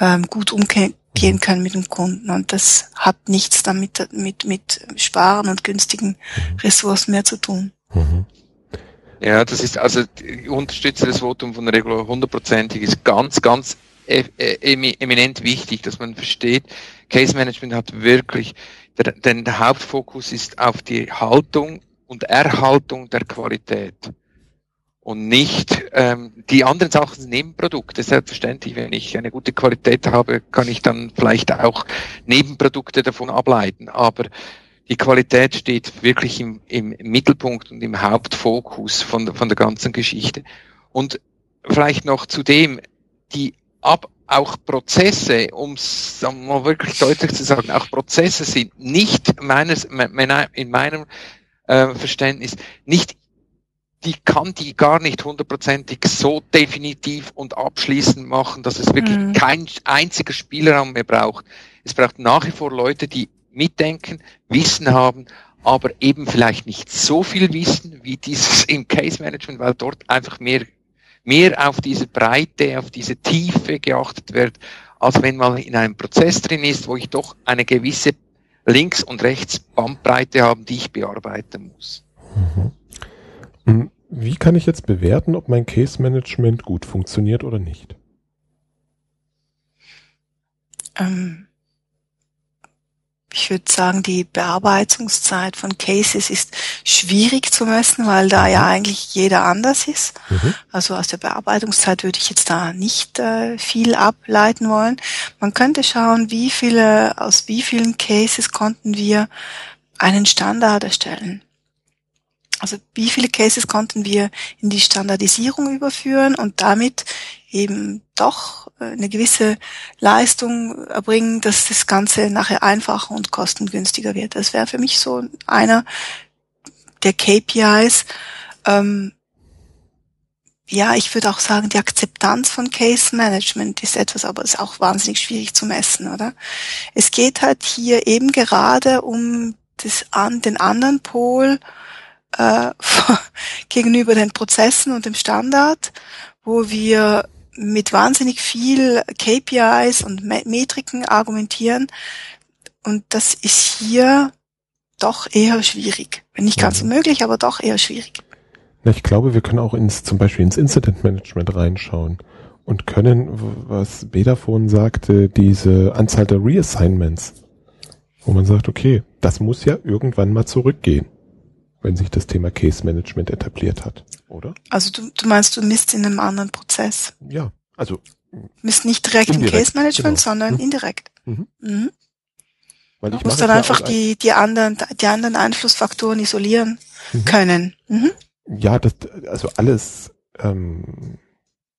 ähm, gut umgehen mhm. können mit dem Kunden. Und das hat nichts damit mit, mit Sparen und günstigen Ressourcen mehr zu tun. Mhm. Ja, das ist also ich unterstütze das Votum von Regula hundertprozentig ist ganz, ganz e, e, eminent wichtig, dass man versteht, Case Management hat wirklich, denn der Hauptfokus ist auf die Haltung und Erhaltung der Qualität und nicht ähm, die anderen Sachen sind Nebenprodukte. Selbstverständlich, wenn ich eine gute Qualität habe, kann ich dann vielleicht auch Nebenprodukte davon ableiten. Aber die Qualität steht wirklich im, im Mittelpunkt und im Hauptfokus von, von der ganzen Geschichte. Und vielleicht noch zu dem, die ab, auch Prozesse, um es mal wirklich deutlich zu sagen, auch Prozesse sind nicht meines, in meinem äh, Verständnis nicht die kann die gar nicht hundertprozentig so definitiv und abschließend machen, dass es wirklich mhm. kein einziger Spielraum mehr braucht. Es braucht nach wie vor Leute, die mitdenken, Wissen haben, aber eben vielleicht nicht so viel Wissen wie dieses im Case Management, weil dort einfach mehr, mehr auf diese Breite, auf diese Tiefe geachtet wird, als wenn man in einem Prozess drin ist, wo ich doch eine gewisse links und rechts Bandbreite habe, die ich bearbeiten muss. Mhm. Hm, wie kann ich jetzt bewerten, ob mein Case Management gut funktioniert oder nicht? Ähm, ich würde sagen, die Bearbeitungszeit von Cases ist schwierig zu messen, weil da ja mhm. eigentlich jeder anders ist. Mhm. Also aus der Bearbeitungszeit würde ich jetzt da nicht äh, viel ableiten wollen. Man könnte schauen, wie viele, aus wie vielen Cases konnten wir einen Standard erstellen. Also wie viele Cases konnten wir in die Standardisierung überführen und damit eben doch äh, eine gewisse Leistung erbringen, dass das Ganze nachher einfacher und kostengünstiger wird. Das wäre für mich so einer der KPIs. Ähm, ja, ich würde auch sagen, die Akzeptanz von Case Management ist etwas, aber ist auch wahnsinnig schwierig zu messen, oder? Es geht halt hier eben gerade um das an den anderen Pol, äh, gegenüber den Prozessen und dem Standard, wo wir mit wahnsinnig viel KPIs und Metriken argumentieren. Und das ist hier doch eher schwierig. Wenn nicht ganz mhm. unmöglich, aber doch eher schwierig. Na, ich glaube, wir können auch ins, zum Beispiel ins Incident Management reinschauen und können, was Beda vorhin sagte, diese Anzahl der Reassignments, wo man sagt, okay, das muss ja irgendwann mal zurückgehen wenn sich das Thema Case Management etabliert hat, oder? Also du, du meinst, du misst in einem anderen Prozess? Ja, also misst nicht direkt im Case Management, genau. sondern mhm. indirekt. Mhm. Mhm. Weil ich du musst dann einfach die, die anderen, die anderen Einflussfaktoren isolieren mhm. können. Mhm. Ja, das, also alles ähm,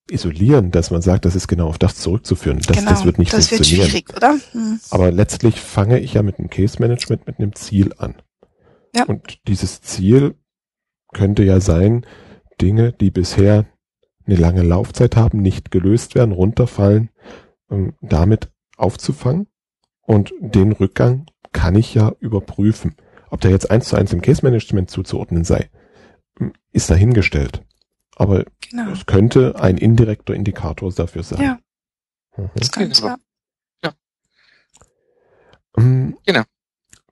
isolieren, dass man sagt, das ist genau auf das zurückzuführen. Das, genau, das wird nicht das funktionieren. Wird schwierig, oder? Mhm. Aber letztlich fange ich ja mit dem Case Management mit einem Ziel an. Ja. Und dieses Ziel könnte ja sein, Dinge, die bisher eine lange Laufzeit haben, nicht gelöst werden, runterfallen, ähm, damit aufzufangen. Und den Rückgang kann ich ja überprüfen. Ob der jetzt eins zu eins im Case Management zuzuordnen sei, ähm, ist dahingestellt. Aber genau. es könnte ein indirekter Indikator dafür sein. Ja. Mhm. Das kann genau. Ja. Ähm, genau.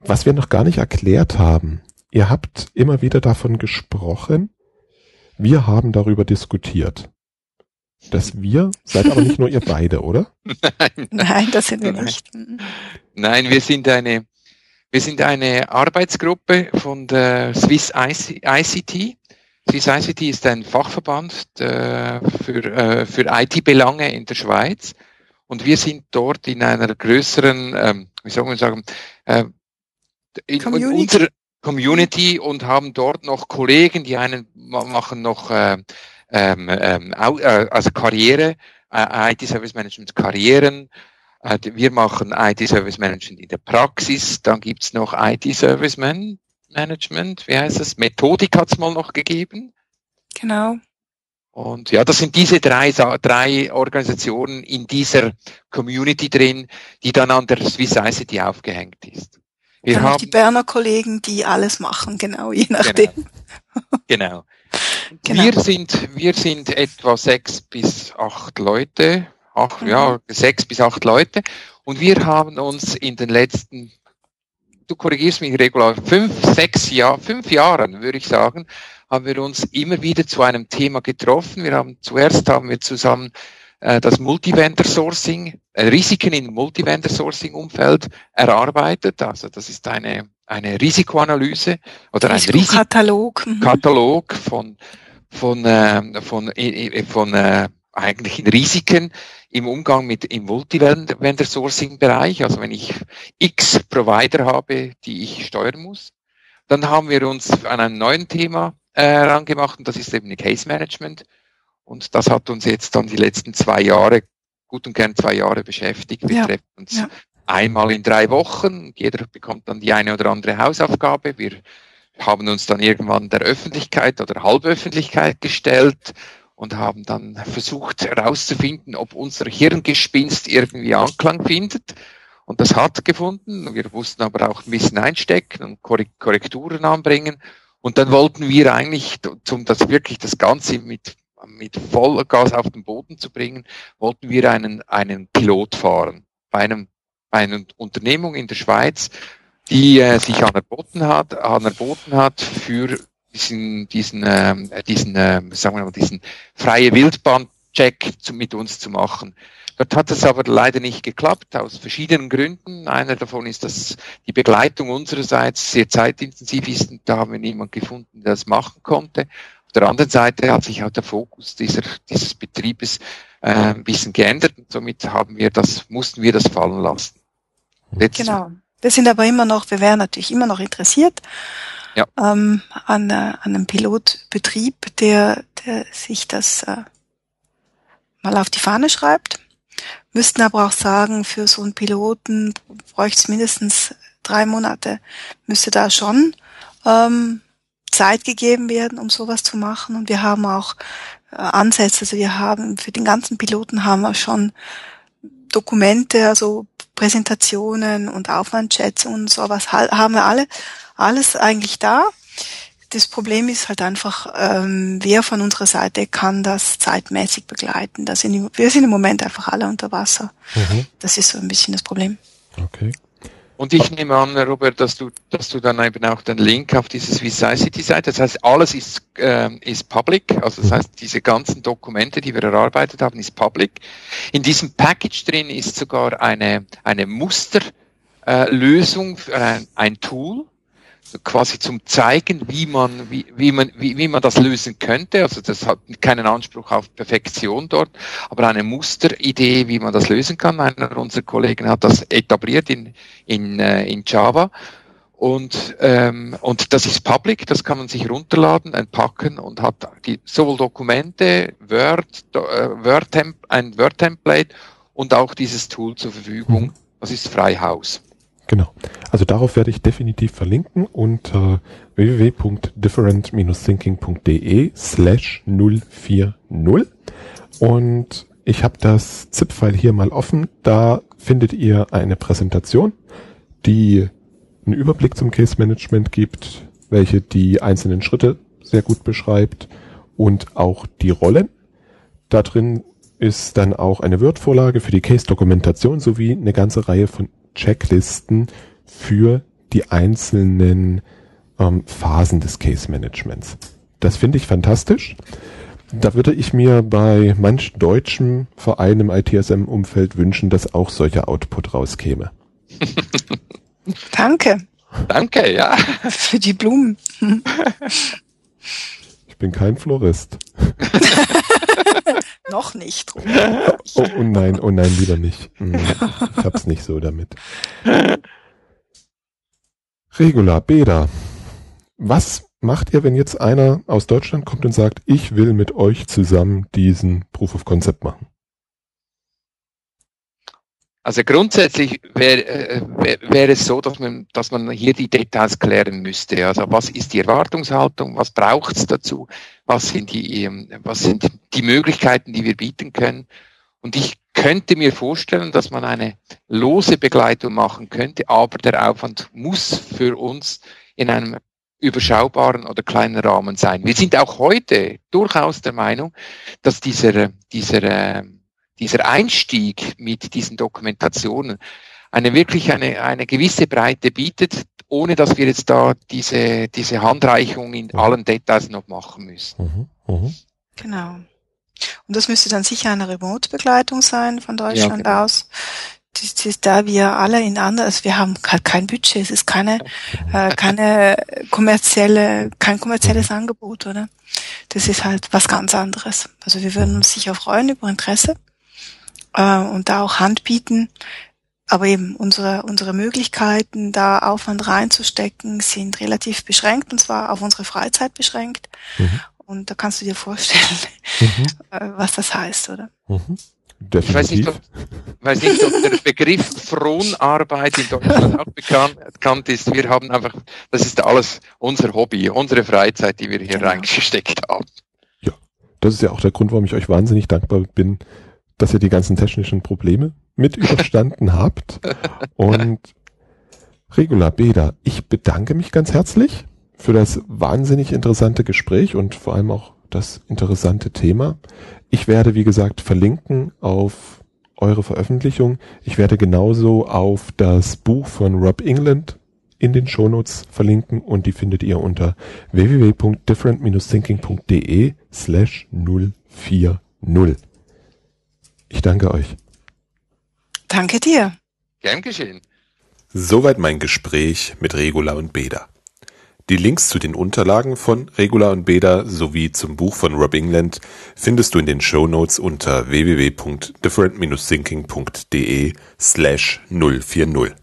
Was wir noch gar nicht erklärt haben, ihr habt immer wieder davon gesprochen, wir haben darüber diskutiert. Das wir seid aber nicht nur ihr beide, oder? Nein, nein das sind wir nein. nicht. Nein, wir sind eine, wir sind eine Arbeitsgruppe von der Swiss ICT. Swiss ICT ist ein Fachverband äh, für, äh, für IT-Belange in der Schweiz. Und wir sind dort in einer größeren, ähm, wie soll man sagen, äh, in, Community. unserer Community und haben dort noch Kollegen, die einen machen noch äh, ähm, ähm, äh, also Karriere, äh, IT Service Management Karrieren. Äh, wir machen IT Service Management in der Praxis. Dann gibt's noch IT Service Man Management. Wie heißt das? Methodik hat's mal noch gegeben. Genau. Und ja, das sind diese drei, drei Organisationen in dieser Community drin, die dann an der Swiss ICT aufgehängt ist. Wir haben die Berner Kollegen, die alles machen, genau, je nachdem. Genau. genau. genau. Wir sind, wir sind etwa sechs bis acht Leute, ach, mhm. ja, sechs bis acht Leute. Und wir haben uns in den letzten, du korrigierst mich regular, fünf, sechs Jahr, fünf Jahren, würde ich sagen, haben wir uns immer wieder zu einem Thema getroffen. Wir haben zuerst haben wir zusammen das Multivendor Sourcing, äh, Risiken im Multivendor Sourcing Umfeld erarbeitet. Also das ist eine, eine Risikoanalyse oder ein Risikokatalog mhm. Katalog von, von, äh, von, äh, von äh, eigentlichen Risiken im Umgang mit im Multivendor Sourcing Bereich. Also wenn ich X Provider habe, die ich steuern muss, dann haben wir uns an einem neuen Thema äh, herangemacht und das ist eben Case Management. Und das hat uns jetzt dann die letzten zwei Jahre, gut und gern zwei Jahre beschäftigt. Wir ja. treffen uns ja. einmal in drei Wochen. Jeder bekommt dann die eine oder andere Hausaufgabe. Wir haben uns dann irgendwann der Öffentlichkeit oder Halböffentlichkeit gestellt und haben dann versucht herauszufinden, ob unser Hirngespinst irgendwie Anklang findet. Und das hat gefunden. Wir mussten aber auch ein bisschen einstecken und Korrekturen anbringen. Und dann wollten wir eigentlich, um das wirklich das Ganze mit mit Vollgas auf den Boden zu bringen, wollten wir einen, einen Pilot fahren bei einem bei einer Unternehmung in der Schweiz, die äh, sich anerboten hat, anerboten hat für diesen, diesen, äh, diesen, äh, sagen wir mal, diesen freie Wildbahn-Check mit uns zu machen. Dort hat es aber leider nicht geklappt, aus verschiedenen Gründen. Einer davon ist, dass die Begleitung unsererseits sehr zeitintensiv ist und da haben wir niemanden gefunden, der das machen konnte der anderen Seite hat sich auch der Fokus dieser, dieses Betriebes äh, ein bisschen geändert und somit haben wir das, mussten wir das fallen lassen. Jetzt genau. Wir sind aber immer noch, wir wären natürlich immer noch interessiert ja. ähm, an, äh, an einem Pilotbetrieb, der, der sich das äh, mal auf die Fahne schreibt. Müssten aber auch sagen, für so einen Piloten bräuchte es mindestens drei Monate. Müsste da schon ähm, Zeit gegeben werden, um sowas zu machen. Und wir haben auch äh, Ansätze, also wir haben für den ganzen Piloten haben wir schon Dokumente, also Präsentationen und Aufwandschätzungen und sowas haben wir alle, alles eigentlich da. Das Problem ist halt einfach, ähm, wer von unserer Seite kann das zeitmäßig begleiten. Das sind, wir sind im Moment einfach alle unter Wasser. Mhm. Das ist so ein bisschen das Problem. Okay. Und ich nehme an, Robert, dass du, dass du dann eben auch den Link auf diese Swissicity-Seite, das heißt, alles ist, äh, ist public, also das heißt, diese ganzen Dokumente, die wir erarbeitet haben, ist public. In diesem Package drin ist sogar eine, eine Musterlösung, äh, ein, ein Tool, quasi zum zeigen, wie man, wie, wie man, wie, wie man das lösen könnte. Also das hat keinen Anspruch auf Perfektion dort, aber eine Musteridee, wie man das lösen kann. Einer unserer Kollegen hat das etabliert in, in, äh, in Java. Und, ähm, und das ist public, das kann man sich runterladen, entpacken und hat die, sowohl Dokumente, Word, äh, Word ein Word-Template und auch dieses Tool zur Verfügung. Mhm. Das ist frei Haus. Genau. Also darauf werde ich definitiv verlinken unter www.different-thinking.de slash 040 und ich habe das ZIP-File hier mal offen. Da findet ihr eine Präsentation, die einen Überblick zum Case Management gibt, welche die einzelnen Schritte sehr gut beschreibt und auch die Rollen. Da drin ist dann auch eine Word-Vorlage für die Case-Dokumentation sowie eine ganze Reihe von Checklisten für die einzelnen ähm, Phasen des Case Managements. Das finde ich fantastisch. Da würde ich mir bei manch deutschen Verein im ITSM-Umfeld wünschen, dass auch solcher Output rauskäme. Danke. Danke, ja. Für die Blumen. Ich bin kein Florist. Noch nicht. Oh, oh, nein, oh nein, lieber nicht. Hm, ich hab's nicht so damit. Regula, Beda, was macht ihr, wenn jetzt einer aus Deutschland kommt und sagt, ich will mit euch zusammen diesen Proof of Concept machen? Also grundsätzlich wäre äh, wär es so, dass man, dass man hier die Details klären müsste. Also was ist die Erwartungshaltung, was braucht es dazu, was sind, die, ähm, was sind die Möglichkeiten, die wir bieten können. Und ich könnte mir vorstellen, dass man eine lose Begleitung machen könnte, aber der Aufwand muss für uns in einem überschaubaren oder kleinen Rahmen sein. Wir sind auch heute durchaus der Meinung, dass dieser, dieser ähm, dieser Einstieg mit diesen Dokumentationen eine wirklich eine, eine gewisse Breite bietet ohne dass wir jetzt da diese, diese Handreichung in mhm. allen Details noch machen müssen. Mhm. Mhm. Genau. Und das müsste dann sicher eine Remote-Begleitung sein von Deutschland ja, genau. aus. Das ist da wir alle in anderen, also wir haben halt kein Budget, es ist keine, äh, keine kommerzielle, kein kommerzielles mhm. Angebot, oder? Das ist halt was ganz anderes. Also wir würden uns sicher freuen über Interesse äh, und da auch Hand bieten. Aber eben unsere, unsere Möglichkeiten, da Aufwand reinzustecken, sind relativ beschränkt und zwar auf unsere Freizeit beschränkt. Mhm. Und da kannst du dir vorstellen, mhm. Äh, was das heißt, oder? Mhm. Ich weiß nicht, ob, weiß nicht, ob der Begriff Fronarbeit in Deutschland auch bekannt, bekannt ist. Wir haben einfach, das ist alles unser Hobby, unsere Freizeit, die wir hier genau. reingesteckt haben. Ja, das ist ja auch der Grund, warum ich euch wahnsinnig dankbar bin, dass ihr die ganzen technischen Probleme mit überstanden habt. Und Regula Beda, ich bedanke mich ganz herzlich für das wahnsinnig interessante Gespräch und vor allem auch das interessante Thema. Ich werde, wie gesagt, verlinken auf eure Veröffentlichung. Ich werde genauso auf das Buch von Rob England in den Shownotes verlinken und die findet ihr unter www.different-thinking.de slash 040. Ich danke euch. Danke dir. Gern geschehen. Soweit mein Gespräch mit Regula und Beda. Die Links zu den Unterlagen von Regula und Beda sowie zum Buch von Rob England findest du in den Show Notes unter www.different-thinking.de slash 040.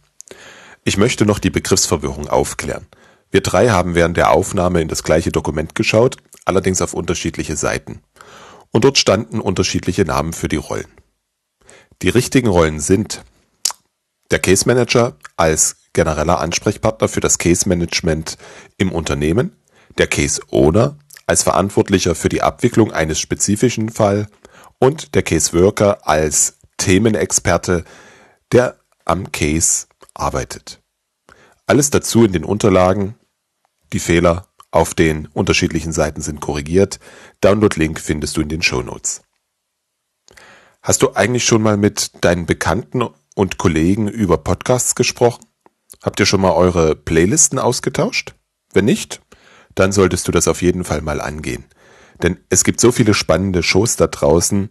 Ich möchte noch die Begriffsverwirrung aufklären. Wir drei haben während der Aufnahme in das gleiche Dokument geschaut, allerdings auf unterschiedliche Seiten. Und dort standen unterschiedliche Namen für die Rollen. Die richtigen Rollen sind der Case Manager als genereller Ansprechpartner für das Case Management im Unternehmen, der Case Owner als Verantwortlicher für die Abwicklung eines spezifischen Fall und der Case Worker als Themenexperte, der am Case arbeitet. Alles dazu in den Unterlagen. Die Fehler auf den unterschiedlichen Seiten sind korrigiert. Download-Link findest du in den Show Notes. Hast du eigentlich schon mal mit deinen Bekannten und Kollegen über Podcasts gesprochen? Habt ihr schon mal eure Playlisten ausgetauscht? Wenn nicht, dann solltest du das auf jeden Fall mal angehen. Denn es gibt so viele spannende Shows da draußen,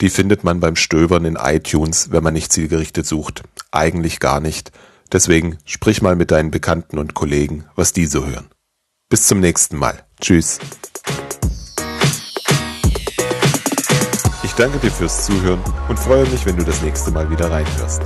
die findet man beim Stöbern in iTunes, wenn man nicht zielgerichtet sucht. Eigentlich gar nicht. Deswegen sprich mal mit deinen Bekannten und Kollegen, was die so hören. Bis zum nächsten Mal. Tschüss. Ich danke dir fürs Zuhören und freue mich, wenn du das nächste Mal wieder reinhörst.